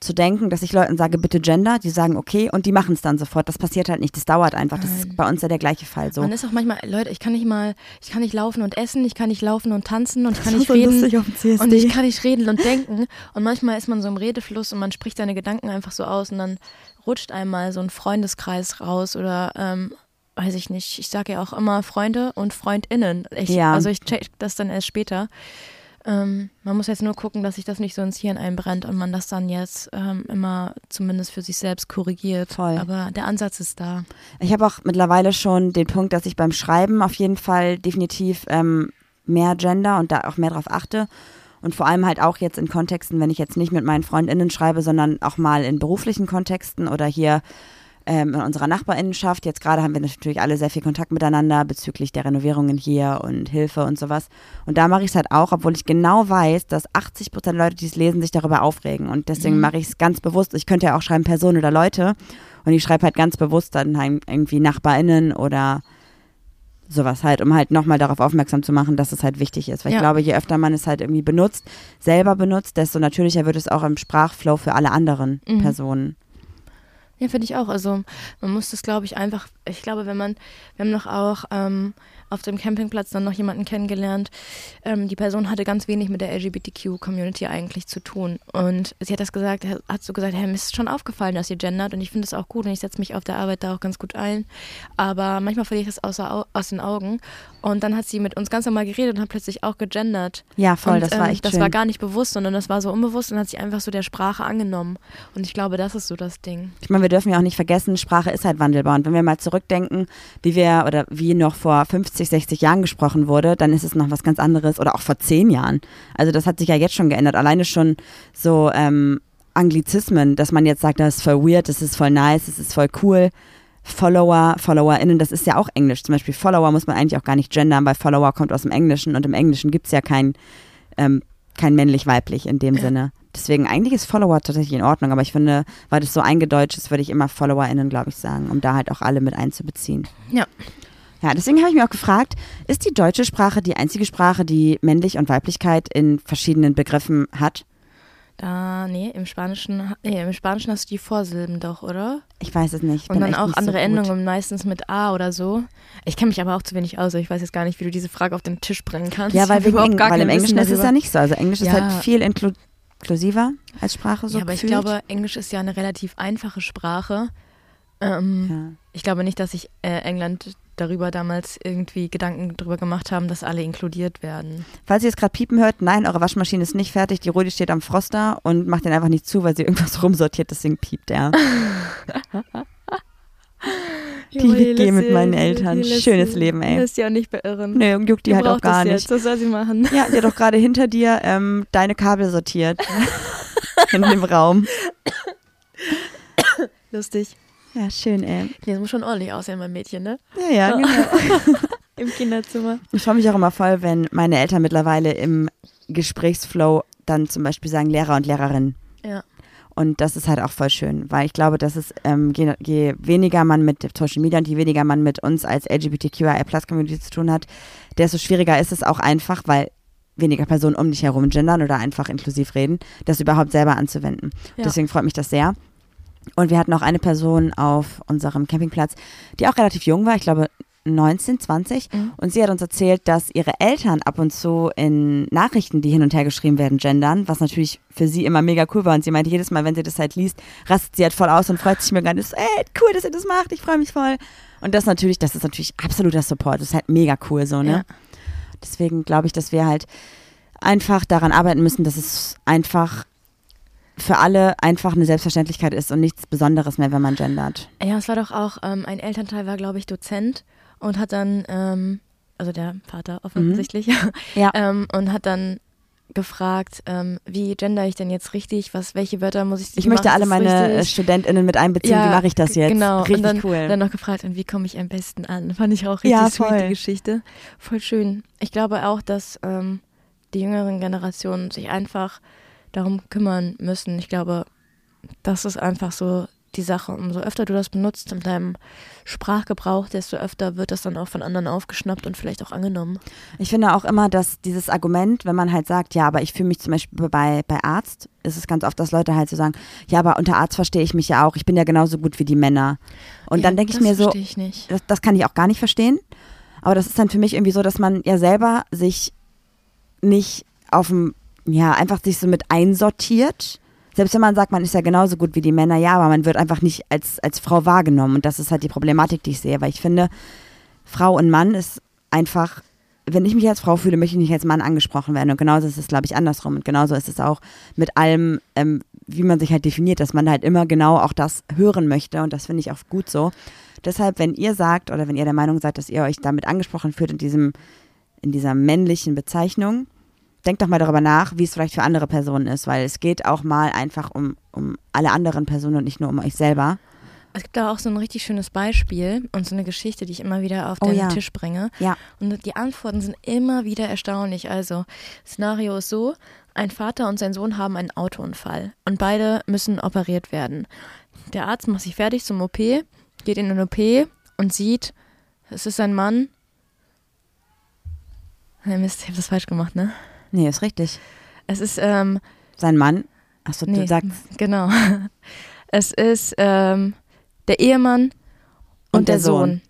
zu denken, dass ich Leuten sage, bitte Gender, die sagen okay und die machen es dann sofort. Das passiert halt nicht, das dauert einfach. Das ist bei uns ja der gleiche Fall so. Man ist auch manchmal, Leute, ich kann nicht mal, ich kann nicht laufen und essen, ich kann nicht laufen und tanzen und ich kann nicht so reden. lustig auf dem CSD. Und ich kann nicht reden und denken. Und manchmal ist man so im Redefluss und man spricht seine Gedanken einfach so aus und dann rutscht einmal so ein Freundeskreis raus oder ähm, weiß ich nicht. Ich sage ja auch immer Freunde und FreundInnen. Ich, Ja. Also ich check das dann erst später. Ähm, man muss jetzt nur gucken, dass sich das nicht so ins Hirn einbrennt und man das dann jetzt ähm, immer zumindest für sich selbst korrigiert. Voll. Aber der Ansatz ist da. Ich habe auch mittlerweile schon den Punkt, dass ich beim Schreiben auf jeden Fall definitiv ähm, mehr Gender und da auch mehr drauf achte. Und vor allem halt auch jetzt in Kontexten, wenn ich jetzt nicht mit meinen FreundInnen schreibe, sondern auch mal in beruflichen Kontexten oder hier ähm, in unserer Nachbarinnenschaft. Jetzt gerade haben wir natürlich alle sehr viel Kontakt miteinander bezüglich der Renovierungen hier und Hilfe und sowas. Und da mache ich es halt auch, obwohl ich genau weiß, dass 80 Prozent der Leute, die es lesen, sich darüber aufregen. Und deswegen Mhm. mache ich es ganz bewusst. Ich könnte ja auch schreiben Personen oder Leute. Und ich schreibe halt ganz bewusst dann halt irgendwie NachbarInnen oder sowas halt, um halt nochmal darauf aufmerksam zu machen, dass es halt wichtig ist. Weil Ja. ich glaube, je öfter man es halt irgendwie benutzt, selber benutzt, desto natürlicher wird es auch im Sprachflow für alle anderen Mhm. Personen. Ja, finde ich auch. Also man muss das, glaube ich, einfach, ich glaube, wenn man, wir haben noch auch ähm, auf dem Campingplatz dann noch jemanden kennengelernt. Ähm, die Person hatte ganz wenig mit der LGBTQ-Community eigentlich zu tun. Und sie hat das gesagt, hat so gesagt, hey, mir ist schon aufgefallen, dass ihr gendert und ich finde es auch gut und ich setze mich auf der Arbeit da auch ganz gut ein. Aber manchmal verliere ich das außer, Au- aus den Augen. Und dann hat sie mit uns ganz normal geredet und hat plötzlich auch gegendert. Ja, voll, und, das war ähm, echt Das schön. war gar nicht bewusst, sondern das war so unbewusst und hat sich einfach so der Sprache angenommen. Und ich glaube, das ist so das Ding. Ich meine, wir dürfen ja auch nicht vergessen, Sprache ist halt wandelbar. Und wenn wir mal zurückdenken, wie wir oder wie noch vor 50, 60 Jahren gesprochen wurde, dann ist es noch was ganz anderes oder auch vor zehn Jahren. Also das hat sich ja jetzt schon geändert. Alleine schon so ähm, Anglizismen, dass man jetzt sagt, das ist voll weird, das ist voll nice, das ist voll cool. Follower, FollowerInnen, das ist ja auch Englisch. Zum Beispiel Follower muss man eigentlich auch gar nicht gendern, weil Follower kommt aus dem Englischen und im Englischen gibt es ja kein, ähm, kein männlich-weiblich in dem Sinne. Deswegen, eigentlich ist Follower tatsächlich in Ordnung, aber ich finde, weil das so eingedeutscht ist, würde ich immer FollowerInnen, glaube ich, sagen, um da halt auch alle mit einzubeziehen. Ja. Ja, deswegen habe ich mir auch gefragt, ist die deutsche Sprache die einzige Sprache, die Männlich und Weiblichkeit in verschiedenen Begriffen hat? Da, nee, im Spanischen, nee, im Spanischen hast du die Vorsilben doch, oder? Ich weiß es nicht. Ich Und dann auch andere so. Endungen, meistens mit A oder so. Ich kenne mich aber auch zu wenig aus. Ich weiß jetzt gar nicht, wie du diese Frage auf den Tisch bringen kannst. Ja, Ich weil, überhaupt Eng gar weil im Englischen ist es ja nicht so. Also Englisch ist Ja. halt viel inklu inklusiver als Sprache so Ja, aber ich gefühlt. glaube, Englisch ist ja eine relativ einfache Sprache. Ähm, Ja. Ich glaube nicht, dass sich äh, England darüber damals irgendwie Gedanken darüber gemacht haben, dass alle inkludiert werden. Falls ihr es gerade piepen hört, nein, eure Waschmaschine ist nicht fertig. Die Rudi steht am Froster und macht den einfach nicht zu, weil sie irgendwas rumsortiert, deswegen piept er. Die WG mit meinen Eltern. Schönes Leben, ey. Lässt ja auch nicht beirren. Nee, juckt die Die halt auch gar nicht. Jetzt. Was soll sie machen? Ja, die hat doch gerade hinter dir ähm, deine Kabel sortiert. In dem Raum. Lustig. Ja, schön, ey. Nee, das muss schon ordentlich aussehen, mein Mädchen, ne? Ja, ja, genau. Im Kinderzimmer. Ich freue mich auch immer voll, wenn meine Eltern mittlerweile im Gesprächsflow dann zum Beispiel sagen Lehrer und Lehrerinnen. Ja. Und das ist halt auch voll schön, weil ich glaube, dass es, ähm, je, je weniger man mit Social Media und je weniger man mit uns als LGBTQIA-Plus-Community zu tun hat, desto schwieriger ist es auch einfach, weil weniger Personen um dich herum gendern oder einfach inklusiv reden, das überhaupt selber anzuwenden. Ja. Deswegen freut mich das sehr. Und wir hatten auch eine Person auf unserem Campingplatz, die auch relativ jung war, ich glaube 19, 20. Mhm. Und sie hat uns erzählt, dass ihre Eltern ab und zu in Nachrichten, die hin und her geschrieben werden, gendern, was natürlich für sie immer mega cool war. Und sie meinte, jedes Mal, wenn sie das halt liest, rastet sie halt voll aus und freut sich mir gar nicht. So, ey, cool, dass ihr das macht, ich freue mich voll. Und das natürlich, das ist natürlich absoluter Support. Das ist halt mega cool so, ne? Ja. Deswegen glaube ich, dass wir halt einfach daran arbeiten müssen, dass es einfach für alle einfach eine Selbstverständlichkeit ist und nichts Besonderes mehr, wenn man gendert. Ja, es war doch auch, ähm, ein Elternteil war, glaube ich, Dozent und hat dann, ähm, also der Vater offensichtlich, Ja. ähm, und hat dann gefragt, ähm, wie gender ich denn jetzt richtig, was, welche Wörter muss ich Ich möchte alle meine äh, richtig? StudentInnen mit einbeziehen. Ja, Wie mache ich das jetzt? Genau, Richtig und dann, cool. dann noch gefragt, und wie komme ich am besten an? Fand ich auch richtig Ja, sweet, die Geschichte. Voll schön. Ich glaube auch, dass ähm, die jüngeren Generationen sich einfach darum kümmern müssen. Ich glaube, das ist einfach so die Sache. Umso öfter du das benutzt in deinem Sprachgebrauch, desto öfter wird das dann auch von anderen aufgeschnappt und vielleicht auch angenommen. Ich finde auch immer, dass dieses Argument, wenn man halt sagt, ja, aber ich fühle mich zum Beispiel bei, bei Arzt, ist es ganz oft, dass Leute halt so sagen, ja, aber unter Arzt verstehe ich mich ja auch, ich bin ja genauso gut wie die Männer. Und Ja, dann denke ich mir so, ich das, das kann ich auch gar nicht verstehen. Aber das ist dann für mich irgendwie so, dass man ja selber sich nicht auf dem, ja, einfach sich so mit einsortiert. Selbst wenn man sagt, man ist ja genauso gut wie die Männer, ja, aber man wird einfach nicht als, als Frau wahrgenommen. Und das ist halt die Problematik, die ich sehe, weil ich finde, Frau und Mann ist einfach, wenn ich mich als Frau fühle, möchte ich nicht als Mann angesprochen werden. Und genauso ist es, glaube ich, andersrum. Und genauso ist es auch mit allem, ähm, wie man sich halt definiert, dass man halt immer genau auch das hören möchte. Und das finde ich auch gut so. Deshalb, wenn ihr sagt oder wenn ihr der Meinung seid, dass ihr euch damit angesprochen fühlt in diesem, in dieser männlichen Bezeichnung, denkt doch mal darüber nach, wie es vielleicht für andere Personen ist, weil es geht auch mal einfach um, um alle anderen Personen und nicht nur um euch selber. Es gibt da auch so ein richtig schönes Beispiel und so eine Geschichte, die ich immer wieder auf Oh den ja. Tisch bringe. Ja. Und die Antworten sind immer wieder erstaunlich. Also, Szenario ist so: Ein Vater und sein Sohn haben einen Autounfall und beide müssen operiert werden. Der Arzt macht sich fertig zum OP, geht in den OP und sieht, es ist ein Mann. Mist, ich habe das falsch gemacht, ne? Nee, ist richtig. Es ist, ähm, Sein Mann, achso, Nee, du sagst, Genau. Es ist ähm, der Ehemann und, Und der der Sohn.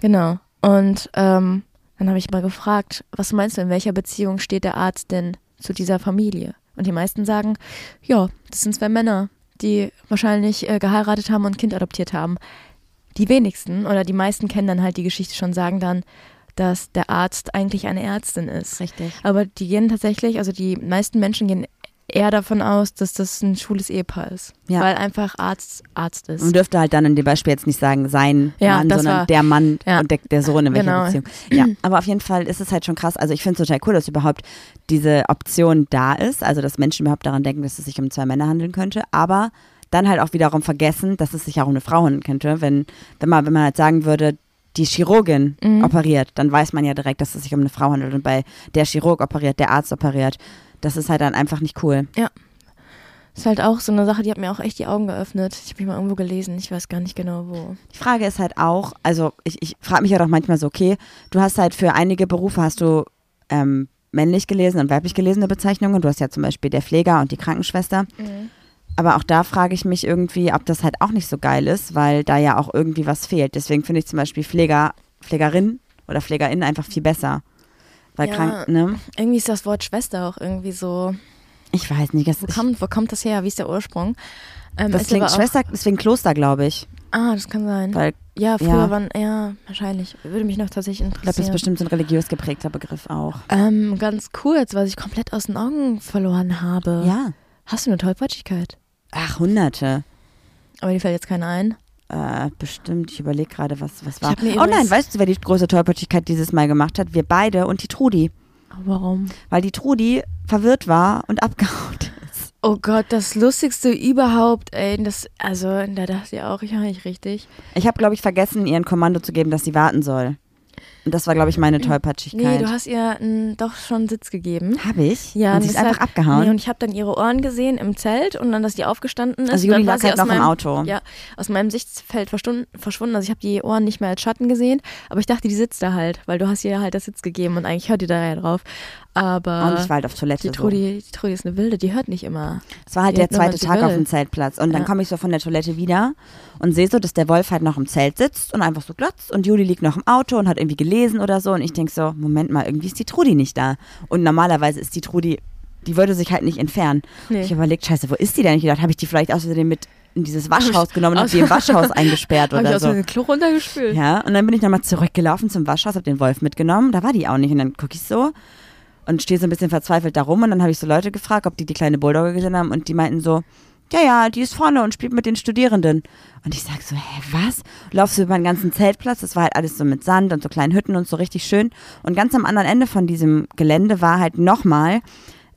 Genau. Und ähm, dann habe ich mal gefragt, was meinst du, in welcher Beziehung steht der Arzt denn zu dieser Familie? Und die meisten sagen, ja, das sind zwei Männer, die wahrscheinlich äh, geheiratet haben und ein Kind adoptiert haben. Die wenigsten oder die meisten kennen dann halt die Geschichte schon, sagen dann, dass der Arzt eigentlich eine Ärztin ist. richtig. Aber die gehen tatsächlich, also die meisten Menschen gehen eher davon aus, dass das ein schwules Ehepaar ist. Ja. Weil einfach Arzt Arzt ist. Man dürfte halt dann in dem Beispiel jetzt nicht sagen, sein Ja, Mann, sondern war- der Mann ja. und der, der Sohn in welcher Genau. Beziehung. Ja, aber auf jeden Fall ist es halt schon krass. Also ich finde es total cool, dass überhaupt diese Option da ist. Also dass Menschen überhaupt daran denken, dass es sich um zwei Männer handeln könnte. Aber dann halt auch wiederum vergessen, dass es sich auch um eine Frau handeln könnte. Wenn, wenn, man, wenn man halt sagen würde, die Chirurgin Mhm. operiert, dann weiß man ja direkt, dass es sich um eine Frau handelt. Und bei der Chirurg operiert, der Arzt operiert, das ist halt dann einfach nicht cool. ist halt auch so eine Sache, die hat mir auch echt die Augen geöffnet. Ich habe mich mal irgendwo gelesen, ich weiß gar nicht genau wo. Die Frage ist halt auch, also ich, ich frage mich ja doch manchmal so, okay, du hast halt für einige Berufe hast du ähm, männlich gelesen und weiblich gelesene Bezeichnungen. Du hast ja zum Beispiel der Pfleger und die Krankenschwester. Aber auch da frage ich mich irgendwie, ob das halt auch nicht so geil ist, weil da ja auch irgendwie was fehlt. Deswegen finde ich zum Beispiel Pfleger, Pflegerin oder Pflegerin einfach viel besser. Weil Ja. krank, ne? Irgendwie ist das Wort Schwester auch irgendwie so. Ich weiß nicht. Das, Wo kommt, wo kommt das her? Wie ist der Ursprung? Ähm, klingt Schwester, deswegen Kloster, glaube ich. Ah, das kann sein. Weil ja, früher ja. waren, ja, wahrscheinlich. Würde mich noch tatsächlich ich glaube, das ist interessieren. bestimmt so ein religiös geprägter Begriff auch. ähm, ganz kurz, was ich komplett aus den Augen verloren habe. Ja. Hast du eine Tollpatschigkeit? Ach, hunderte. Aber dir fällt jetzt keine ein. Äh, bestimmt, ich überlege gerade, was, was war. Oh nein, weißt du, wer die große Tollpatschigkeit dieses Mal gemacht hat? Wir beide und die Trudi. Warum? Weil die Trudi verwirrt war und abgehauen ist. Oh Gott, das Lustigste überhaupt, ey. Das, also, da dachte ich auch, ich war nicht richtig. Ich habe, glaube ich, vergessen, ihr ein Kommando zu geben, dass sie warten soll. Das war, glaube ich, meine Nee, Tollpatschigkeit. du hast ihr n, doch schon Sitz gegeben. Habe ich? Ja, und sie ist einfach abgehauen. Nee, und ich habe dann ihre Ohren gesehen im Zelt und dann, dass die aufgestanden ist. also Juli war lag halt noch im meinem- Auto. Ja, aus meinem Sichtfeld verschwunden. verschwunden. Also ich habe die Ohren nicht mehr als Schatten gesehen, aber ich dachte, die sitzt da halt, weil du hast ihr halt das Sitz gegeben und eigentlich hört die da ja drauf. Aber Und ich war halt auf Toilette. die, so. Trudi, die Trudi ist eine Wilde, die hört nicht immer. Es war halt Die der zweite Tag auf dem Zeltplatz. Und dann Ja. komme ich so von der Toilette wieder und sehe so, dass der Wolf halt noch im Zelt sitzt und einfach so glotzt. Und Juli liegt noch im Auto und hat irgendwie gelesen oder so. Und ich denke so, Moment mal, irgendwie ist die Trudi nicht da. Und normalerweise ist die Trudi, die würde sich halt nicht entfernen. Nee. Ich überlegt, scheiße, wo ist die denn? Ich gedacht, habe ich die vielleicht außerdem mit in dieses Waschhaus genommen und aus- die im Waschhaus eingesperrt Habe ich oder aus so. dem Klo runtergespült. Ja, und dann bin ich nochmal zurückgelaufen zum Waschhaus, habe den Wolf mitgenommen. Da war die auch nicht. Und dann gucke ich so und stehe so ein bisschen verzweifelt da rum. Und dann habe ich so Leute gefragt, ob die die kleine Bulldogge gesehen haben. Und die meinten so, ja, ja, die ist vorne und spielt mit den Studierenden. Und ich sag so, hä, was? Laufst du über den ganzen Zeltplatz? Das war halt alles so mit Sand und so kleinen Hütten und so richtig schön. Und ganz am anderen Ende von diesem Gelände war halt nochmal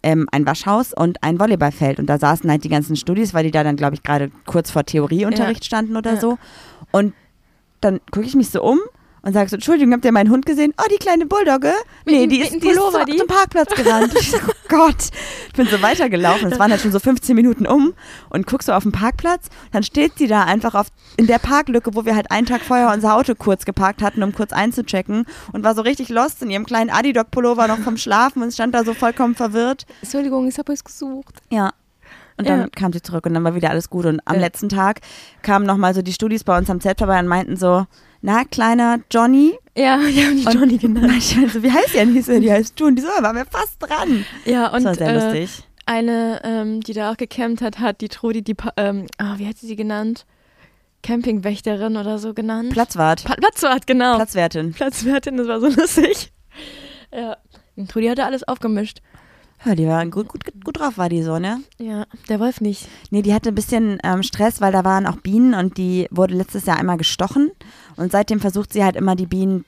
ähm, ein Waschhaus und ein Volleyballfeld. Und da saßen halt die ganzen Studis, weil die da dann, glaube ich, gerade kurz vor Theorieunterricht standen oder Ja. so. Und dann gucke ich mich so um und sage so, Entschuldigung, habt ihr meinen Hund gesehen? Oh, die kleine Bulldogge? Nee, die ist, die ist Pullover, zum, die? zum Parkplatz gerannt. ich so, oh Gott. Ich bin so weitergelaufen. Es waren halt schon so 15 Minuten um und guck so auf den Parkplatz. Dann steht sie da einfach auf, in der Parklücke, wo wir halt einen Tag vorher unser Auto kurz geparkt hatten, um kurz einzuchecken und war so richtig lost in ihrem kleinen Adidoc-Pullover noch vom Schlafen und stand da so vollkommen verwirrt. Entschuldigung, ich habe es gesucht. Ja. Und dann Ja. kam sie zurück und dann war wieder alles gut. Und am Ja. letzten Tag kamen nochmal so die Studis bei uns am Zelt vorbei und meinten so, na, kleiner Johnny. Ja, die haben die Und Johnny genannt. Meinte so, wie heißt die denn? Hieß sie, die heißt June. Die so, waren wir fast dran. Ja, Das und war sehr äh, lustig. eine, ähm, die da auch gecampt hat, hat die Trudi, die, ähm, ah, wie hat sie sie genannt? Campingwächterin oder so genannt. Platzwart. Pa Platzwart, genau. Platzwertin. Platzwärtin, das war so lustig. Ja. Und Trudi hatte alles aufgemischt. Ja, die war gut, gut, gut drauf, war die so, ne? Ja, der Wolf nicht. Nee, die hatte ein bisschen ähm, Stress, weil da waren auch Bienen und die wurde letztes Jahr einmal gestochen. Und seitdem versucht sie halt immer die Bienen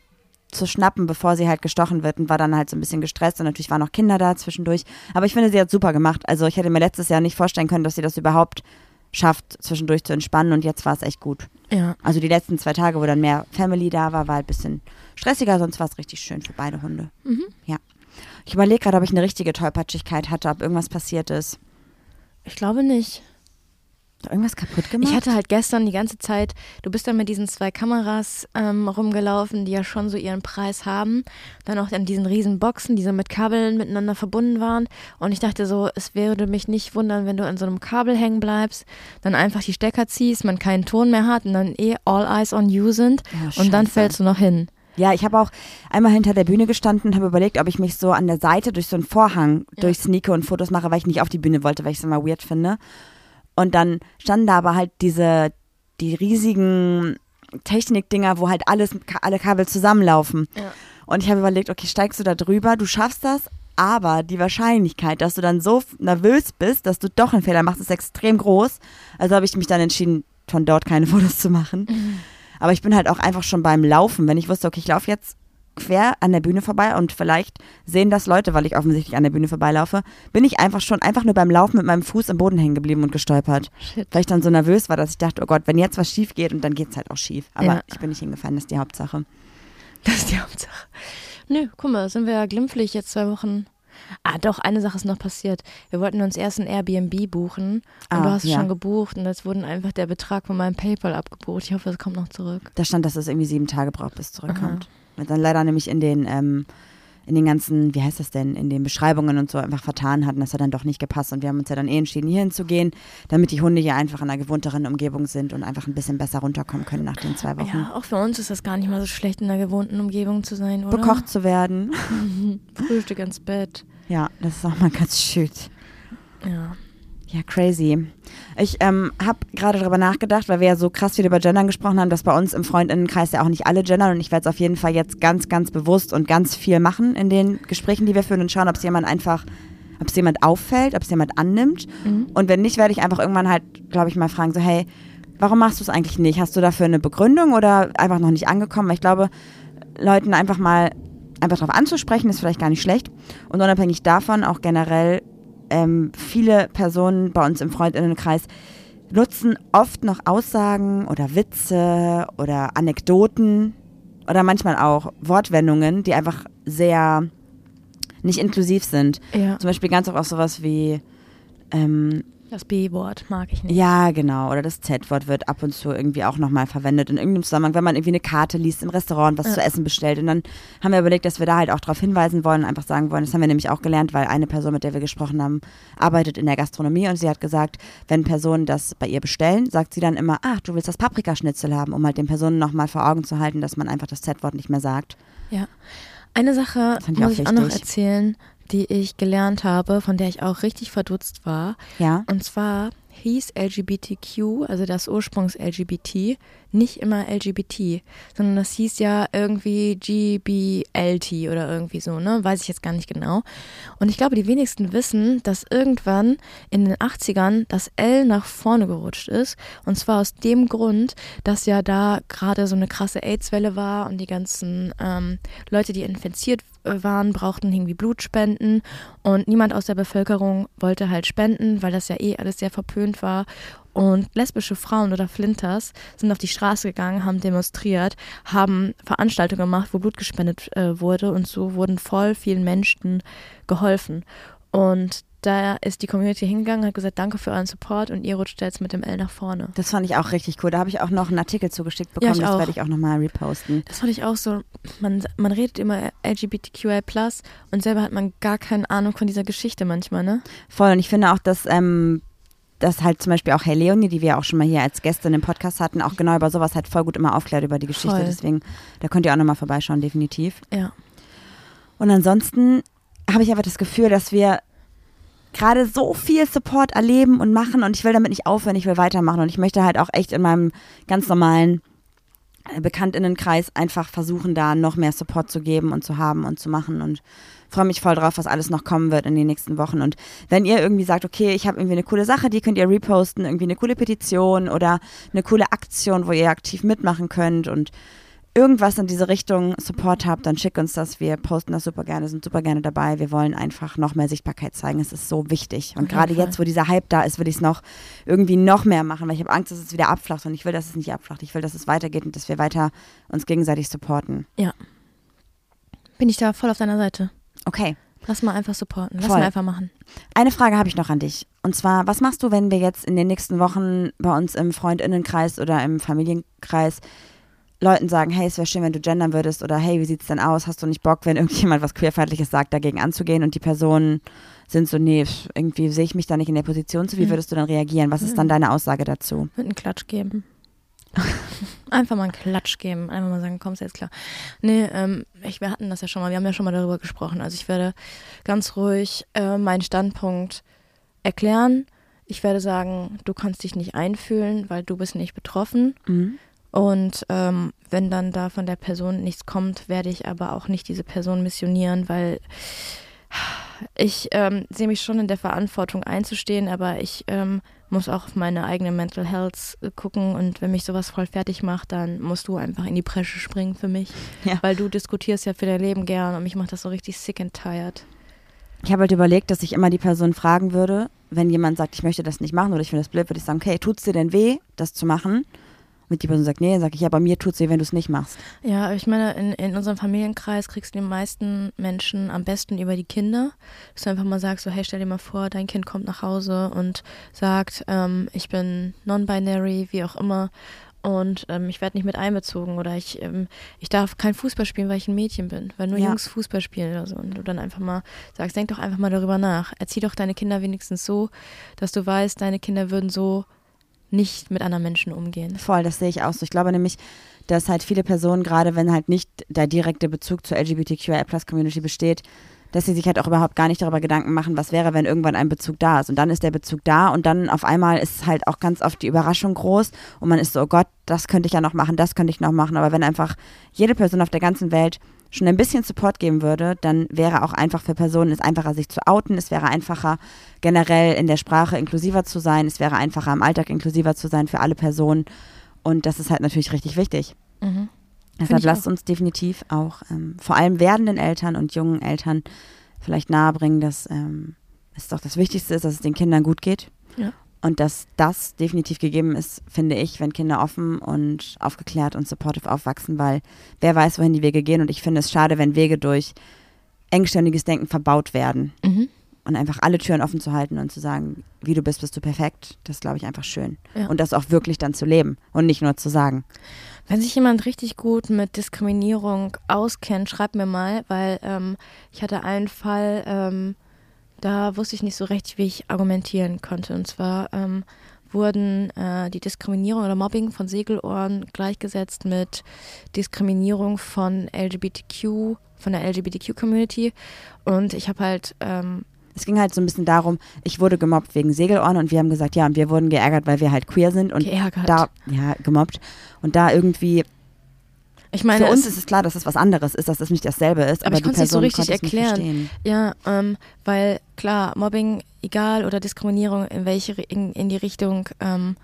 zu schnappen, bevor sie halt gestochen wird und war dann halt so ein bisschen gestresst und natürlich waren auch Kinder da zwischendurch. Aber ich finde, sie hat super gemacht. Also ich hätte mir letztes Jahr nicht vorstellen können, dass sie das überhaupt schafft, zwischendurch zu entspannen und jetzt war es echt gut. Ja. Also die letzten zwei Tage, wo dann mehr Family da war, war halt ein bisschen stressiger, sonst war es richtig schön für beide Hunde. Mhm. Ja. Ich überlege gerade, ob ich eine richtige Tollpatschigkeit hatte, ob irgendwas passiert ist. Ich glaube nicht. Irgendwas kaputt gemacht? Ich hatte halt gestern die ganze Zeit, du bist dann mit diesen zwei Kameras ähm, rumgelaufen, die ja schon so ihren Preis haben. Dann auch an diesen riesen Boxen, die so mit Kabeln miteinander verbunden waren. Und ich dachte so, es würde mich nicht wundern, wenn du an so einem Kabel hängen bleibst, dann einfach die Stecker ziehst, man keinen Ton mehr hat und dann eh all eyes on you sind. Oh, und dann fällst du noch hin. Ja, ich habe auch einmal hinter der Bühne gestanden und habe überlegt, ob ich mich so an der Seite durch so einen Vorhang Ja. durchsneake und Fotos mache, weil ich nicht auf die Bühne wollte, weil ich es immer weird finde. Und dann standen da aber halt diese, die riesigen Technikdinger, wo halt alles, alle Kabel zusammenlaufen. Ja. Und ich habe überlegt, okay, steigst du da drüber, du schaffst das, aber die Wahrscheinlichkeit, dass du dann so nervös bist, dass du doch einen Fehler machst, ist extrem groß. Also habe ich mich dann entschieden, von dort keine Fotos zu machen. Aber ich bin halt auch einfach schon beim Laufen, wenn ich wusste, okay, ich laufe jetzt quer an der Bühne vorbei und vielleicht sehen das Leute, weil ich offensichtlich an der Bühne vorbeilaufe, bin ich einfach schon einfach nur beim Laufen mit meinem Fuß im Boden hängen geblieben und gestolpert. Shit. Weil ich dann so nervös war, dass ich dachte, oh Gott, wenn jetzt was schief geht und dann geht es halt auch schief. Aber Ja. ich bin nicht hingefallen, das ist die Hauptsache. Das ist die Hauptsache. Nö, guck mal, sind wir ja glimpflich jetzt zwei Wochen. Ah, doch, eine Sache ist noch passiert. Wir wollten uns erst ein Airbnb buchen und Ah, du hast es ja. schon gebucht und jetzt wurden einfach der Betrag von meinem PayPal abgebucht. Ich hoffe, es kommt noch zurück. Da stand, dass es irgendwie sieben Tage braucht, bis es zurückkommt. Wird dann leider nämlich in den, ähm, in den ganzen, wie heißt das denn, in den Beschreibungen und so einfach vertan hatten. Das hat dann doch nicht gepasst. Und wir haben uns ja dann eh entschieden, hier hinzugehen, damit die Hunde hier einfach in einer gewohnteren Umgebung sind und einfach ein bisschen besser runterkommen können nach den zwei Wochen. Ja, auch für uns ist das gar nicht mal so schlecht, in einer gewohnten Umgebung zu sein, oder? Bekocht zu werden. Frühstück ins Bett. Ja, das ist auch mal ganz schön. Ja. Ja, crazy. Ich ähm, habe gerade darüber nachgedacht, weil wir ja so krass viel über Gendern gesprochen haben, dass bei uns im Freundinnenkreis ja auch nicht alle gendern und ich werde es auf jeden Fall jetzt ganz, ganz bewusst und ganz viel machen in den Gesprächen, die wir führen und schauen, ob es jemand einfach, ob es jemand auffällt, ob es jemand annimmt und wenn nicht, werde ich einfach irgendwann halt, glaube ich, mal fragen, so hey, warum machst du es eigentlich nicht? Hast du dafür eine Begründung oder einfach noch nicht angekommen? Weil ich glaube, Leuten einfach mal einfach darauf anzusprechen, ist vielleicht gar nicht schlecht und unabhängig davon auch generell ähm, viele Personen bei uns im Freundinnenkreis nutzen oft noch Aussagen oder Witze oder Anekdoten oder manchmal auch Wortwendungen, die einfach sehr nicht inklusiv sind. Ja. Zum Beispiel ganz oft auch sowas wie ähm, Das B-Wort mag ich nicht. ja, genau. Oder das Z-Wort wird ab und zu irgendwie auch nochmal verwendet in irgendeinem Zusammenhang, wenn man irgendwie eine Karte liest im Restaurant, was Ja. zu essen bestellt. Und dann haben wir überlegt, dass wir da halt auch darauf hinweisen wollen und einfach sagen wollen, das haben wir nämlich auch gelernt, weil eine Person, mit der wir gesprochen haben, arbeitet in der Gastronomie und sie hat gesagt, wenn Personen das bei ihr bestellen, sagt sie dann immer, ach, du willst das Paprikaschnitzel haben, um halt den Personen nochmal vor Augen zu halten, dass man einfach das Z-Wort nicht mehr sagt. Ja. Eine Sache ich muss auch ich auch noch erzählen, die ich gelernt habe, von der ich auch richtig verdutzt war. Ja. Und zwar hieß LGBTQ, also das Ursprungs-LGBT, nicht immer LGBT, sondern das hieß ja irgendwie GBLT oder irgendwie so, ne? Weiß ich jetzt gar nicht genau. Und ich glaube, die wenigsten wissen, dass irgendwann in den 80ern das L nach vorne gerutscht ist. Und zwar aus dem Grund, dass ja da gerade so eine krasse AIDS-Welle war und die ganzen ähm, Leute, die infiziert waren, brauchten irgendwie Blutspenden und niemand aus der Bevölkerung wollte halt spenden, weil das ja eh alles sehr verpönt war. Und lesbische Frauen oder Flinters sind auf die Straße gegangen, haben demonstriert, haben Veranstaltungen gemacht, wo Blut gespendet äh, wurde und so wurden voll vielen Menschen geholfen. Und da ist die Community hingegangen, hat gesagt, danke für euren Support und ihr rutscht jetzt mit dem L nach vorne. Das fand ich auch richtig cool. Da habe ich auch noch einen Artikel zugeschickt Ja, bekommen, ich das werde ich auch nochmal reposten. Das fand ich auch so, man, man redet immer LGBTQI+, und selber hat man gar keine Ahnung von dieser Geschichte manchmal, ne? Voll. Und ich finde auch, dass, ähm, dass halt zum Beispiel auch Hey Leonie, die wir auch schon mal hier als Gästin im Podcast hatten, auch genau über sowas halt voll gut immer aufklärt über die Geschichte. Voll. Deswegen, da könnt ihr auch nochmal vorbeischauen, definitiv. Ja. Und ansonsten habe ich einfach das Gefühl, dass wir gerade so viel Support erleben und machen und ich will damit nicht aufhören, ich will weitermachen und ich möchte halt auch echt in meinem ganz normalen äh, Bekanntinnenkreis einfach versuchen, da noch mehr Support zu geben und zu haben und zu machen und freue mich voll drauf, was alles noch kommen wird in den nächsten Wochen. Und wenn ihr irgendwie sagt, okay, ich habe irgendwie eine coole Sache, die könnt ihr reposten, irgendwie eine coole Petition oder eine coole Aktion, wo ihr aktiv mitmachen könnt und irgendwas in diese Richtung Support habt, dann schickt uns das. Wir posten das super gerne, sind super gerne dabei. Wir wollen einfach noch mehr Sichtbarkeit zeigen. Es ist so wichtig. Und gerade Fall. jetzt, wo dieser Hype da ist, will ich es noch irgendwie noch mehr machen, weil ich habe Angst, dass es wieder abflacht und ich will, dass es nicht abflacht. Ich will, dass es weitergeht und dass wir weiter uns gegenseitig supporten. Bin ich da voll auf deiner Seite. Okay. Lass mal einfach supporten. Lass Voll. mal einfach machen. Eine Frage habe ich noch an dich. Und zwar, was machst du, wenn wir jetzt in den nächsten Wochen bei uns im Freundinnenkreis oder im Familienkreis Leuten sagen, hey, es wäre schön, wenn du gendern würdest oder hey, wie sieht's denn aus? Hast du nicht Bock, wenn irgendjemand was queerfeindliches sagt, dagegen anzugehen und die Personen sind so, nee, irgendwie sehe ich mich da nicht in der Position zu, wie Mhm. würdest du dann reagieren? Was ist dann deine Aussage dazu? Mit einen Klatsch geben. Einfach mal einen Klatsch geben. Einfach mal sagen, kommst jetzt klar. Nee, ähm, ich, wir hatten das ja schon mal. Wir haben ja schon mal darüber gesprochen. Also ich werde ganz ruhig äh, meinen Standpunkt erklären. Ich werde sagen, du kannst dich nicht einfühlen, weil du bist nicht betroffen. Mhm. Und ähm, wenn dann da von der Person nichts kommt, werde ich aber auch nicht diese Person missionieren, weil ich ähm, sehe mich schon in der Verantwortung einzustehen, aber ich ähm, muss auch auf meine eigene Mental Health äh, gucken und wenn mich sowas voll fertig macht, dann musst du einfach in die Bresche springen für mich, Ja. weil du diskutierst ja für dein Leben gern und mich macht das so richtig sick and tired. Ich habe halt überlegt, dass ich immer die Person fragen würde, wenn jemand sagt, ich möchte das nicht machen oder ich finde das blöd, würde ich sagen, okay, tut's dir denn weh, das zu machen? Und die Person sagt, nee, dann sage ich, ja, bei mir tut's weh, wenn du es nicht machst. Ja, ich meine, in, in unserem Familienkreis kriegst du die meisten Menschen am besten über die Kinder. Dass du einfach mal sagst, so, hey, stell dir mal vor, dein Kind kommt nach Hause und sagt, ähm, ich bin non-binary, wie auch immer. und ähm, ich werde nicht mit einbezogen oder ich, ähm, ich darf kein Fußball spielen, weil ich ein Mädchen bin, weil nur Ja. Jungs Fußball spielen oder so. Und du dann einfach mal sagst, denk doch einfach mal darüber nach. Erzieh doch deine Kinder wenigstens so, dass du weißt, deine Kinder würden so nicht mit anderen Menschen umgehen. Voll, das sehe ich auch so. Ich glaube nämlich, dass halt viele Personen, gerade wenn halt nicht der direkte Bezug zur LGBTQIA-Plus-Community besteht, dass sie sich halt auch überhaupt gar nicht darüber Gedanken machen, was wäre, wenn irgendwann ein Bezug da ist. Und dann ist der Bezug da und dann auf einmal ist halt auch ganz oft die Überraschung groß und man ist so, oh Gott, das könnte ich ja noch machen, das könnte ich noch machen. Aber wenn einfach jede Person auf der ganzen Welt schon ein bisschen Support geben würde, dann wäre auch einfach für Personen es einfacher, sich zu outen. Es wäre einfacher, generell in der Sprache inklusiver zu sein. Es wäre einfacher, im Alltag inklusiver zu sein für alle Personen. Und das ist halt natürlich richtig wichtig. Mhm. Deshalb lasst auch. uns definitiv auch ähm, vor allem werdenden Eltern und jungen Eltern vielleicht nahebringen, dass ähm, es doch das Wichtigste ist, dass es den Kindern gut geht. Ja. Und dass das definitiv gegeben ist, finde ich, wenn Kinder offen und aufgeklärt und supportive aufwachsen, weil wer weiß, wohin die Wege gehen. Und ich finde es schade, wenn Wege durch engständiges Denken verbaut werden. Mhm. Und einfach alle Türen offen zu halten und zu sagen, wie du bist, bist du perfekt, das glaube ich, einfach schön. Ja. Und das auch wirklich dann zu leben und nicht nur zu sagen. Wenn sich jemand richtig gut mit Diskriminierung auskennt, schreibt mir mal, weil ähm, ich hatte einen Fall, ähm, da wusste ich nicht so recht, wie ich argumentieren konnte. Und zwar ähm, wurden äh, die Diskriminierung oder Mobbing von Segelohren gleichgesetzt mit Diskriminierung von LGBTQ, von der LGBTQ-Community. Und ich habe halt ähm, Es ging halt so ein bisschen darum, ich wurde gemobbt wegen Segelohren und wir haben gesagt, ja, und wir wurden geärgert, weil wir halt queer sind und geärgert. da, ja, gemobbt. Und da irgendwie, ich meine, für uns es- ist es klar, dass es was anderes ist, dass das nicht dasselbe ist, Aber aber, ich die konnte es nicht so richtig es erklären. Ja, ähm, weil klar, Mobbing, egal oder Diskriminierung, in welche in, in die Richtung ähm,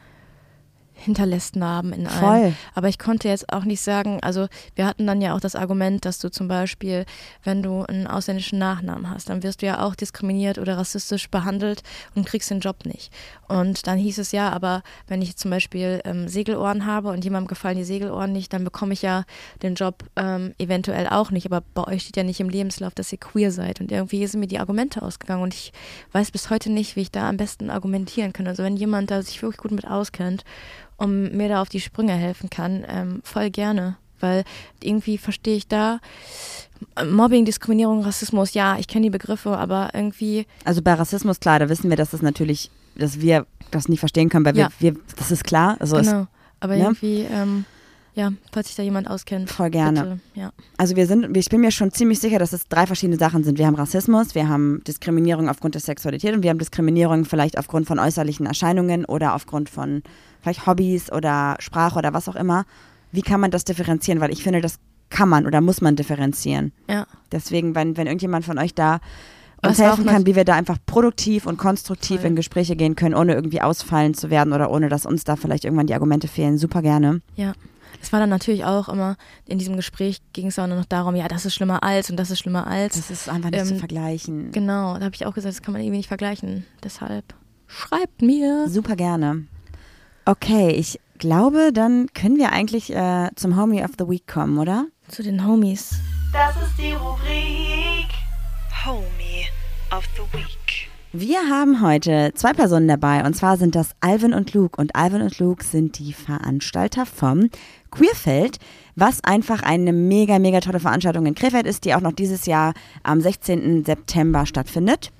hinterlässt Narben in einem. Voll. Aber ich konnte jetzt auch nicht sagen, also wir hatten dann ja auch das Argument, dass du zum Beispiel, wenn du einen ausländischen Nachnamen hast, dann wirst du ja auch diskriminiert oder rassistisch behandelt und kriegst den Job nicht. Und dann hieß es ja, aber wenn ich zum Beispiel ähm, Segelohren habe und jemandem gefallen die Segelohren nicht, dann bekomme ich ja den Job ähm, eventuell auch nicht. Aber bei euch steht ja nicht im Lebenslauf, dass ihr queer seid. Und irgendwie sind mir die Argumente ausgegangen und ich weiß bis heute nicht, wie ich da am besten argumentieren kann. Also wenn jemand da sich wirklich gut mit auskennt und mir da auf die Sprünge helfen kann, ähm, voll gerne. Weil irgendwie verstehe ich da äh, Mobbing, Diskriminierung, Rassismus, ja, ich kenne die Begriffe, aber irgendwie, Also bei Rassismus, klar, da wissen wir, dass das natürlich, dass wir das nicht verstehen können, weil wir, Ja. wir das ist klar. Also es, genau. Aber ne? irgendwie, ähm, ja, falls sich da jemand auskennt. Voll gerne. Bitte, ja. Also wir sind, ich bin mir schon ziemlich sicher, dass es drei verschiedene Sachen sind. Wir haben Rassismus, wir haben Diskriminierung aufgrund der Sexualität und wir haben Diskriminierung vielleicht aufgrund von äußerlichen Erscheinungen oder aufgrund von vielleicht Hobbys oder Sprache oder was auch immer. Wie kann man das differenzieren? Weil ich finde, das kann man oder muss man differenzieren. ja. Deswegen, wenn, wenn irgendjemand von euch da uns helfen kann, wie wir da einfach produktiv und konstruktiv Voll. in Gespräche gehen können, ohne irgendwie ausfallen zu werden oder ohne, dass uns da vielleicht irgendwann die Argumente fehlen, super gerne. Ja. Es war dann natürlich auch immer, in diesem Gespräch ging es auch nur noch darum, ja, das ist schlimmer als und das ist schlimmer als. Das ist einfach nicht Ähm, zu vergleichen. genau, da habe ich auch gesagt, das kann man irgendwie nicht vergleichen. Deshalb schreibt mir. Super gerne. Okay, ich glaube, dann können wir eigentlich äh, zum Homie of the Week kommen, oder? Zu den Homies. Das ist die Rubrik Homie of the Week. Wir haben heute zwei Personen dabei und zwar sind das Alvin und Luke und Alvin und Luke sind die Veranstalter vom Queerfeld, was einfach eine mega, mega tolle Veranstaltung in Krefeld ist, die auch noch dieses Jahr am 16. September stattfindet.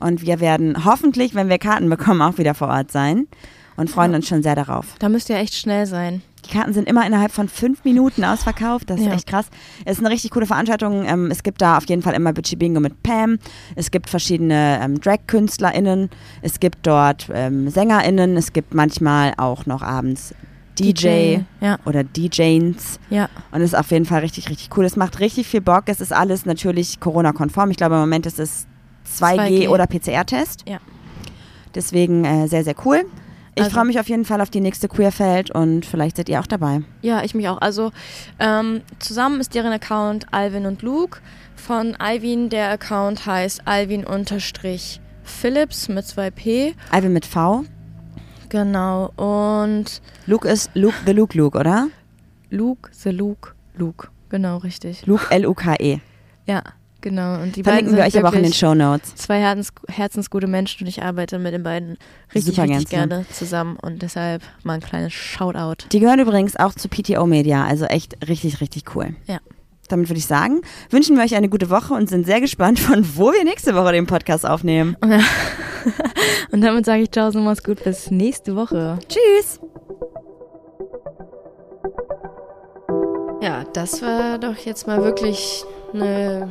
Und wir werden hoffentlich, wenn wir Karten bekommen, auch wieder vor Ort sein und freuen uns schon sehr darauf. Da müsst ihr echt schnell sein. Die Karten sind immer innerhalb von fünf Minuten ausverkauft. Das ist Ja. echt krass. Es ist eine richtig coole Veranstaltung. Ähm, es gibt da auf jeden Fall immer Bitchy Bingo mit Pam. Es gibt verschiedene ähm, Drag-KünstlerInnen. Es gibt dort ähm, SängerInnen. Es gibt manchmal auch noch abends DJ, Ja, oder DJs. ja. Und es ist auf jeden Fall richtig, richtig cool. Es macht richtig viel Bock. Es ist alles natürlich Corona-konform. Ich glaube, im Moment ist es 2G, 2G. oder PCR-Test. Ja. Deswegen äh, sehr, sehr cool. Ich Also- freue mich auf jeden Fall auf die nächste Queerfeld und vielleicht seid ihr auch dabei. Ja, ich mich auch. Also ähm, zusammen ist deren Account Alvin und Luke. Von Alvin der Account heißt Alvin unterstrich Phillips mit zwei P. Alvin mit V. Genau. Und Luke ist Luke the Luke Luke, oder? Luke, the Luke, Luke. Genau, richtig. Luke L-U-K-E. Ja, Genau. Und die Verlinken beiden wir euch aber auch in den Show Notes. Zwei Herzens, herzensgute Menschen und ich arbeite mit den beiden richtig, Super richtig gern gerne zusammen und deshalb mal ein kleines Shoutout. Die gehören übrigens auch zu PTO Media, also echt richtig, richtig cool. Ja. Damit würde ich sagen, wünschen wir euch eine gute Woche und sind sehr gespannt, von wo wir nächste Woche den Podcast aufnehmen. Und damit sage ich Ciao, so mach's gut, bis nächste Woche. Tschüss! Ja, das war doch jetzt mal wirklich eine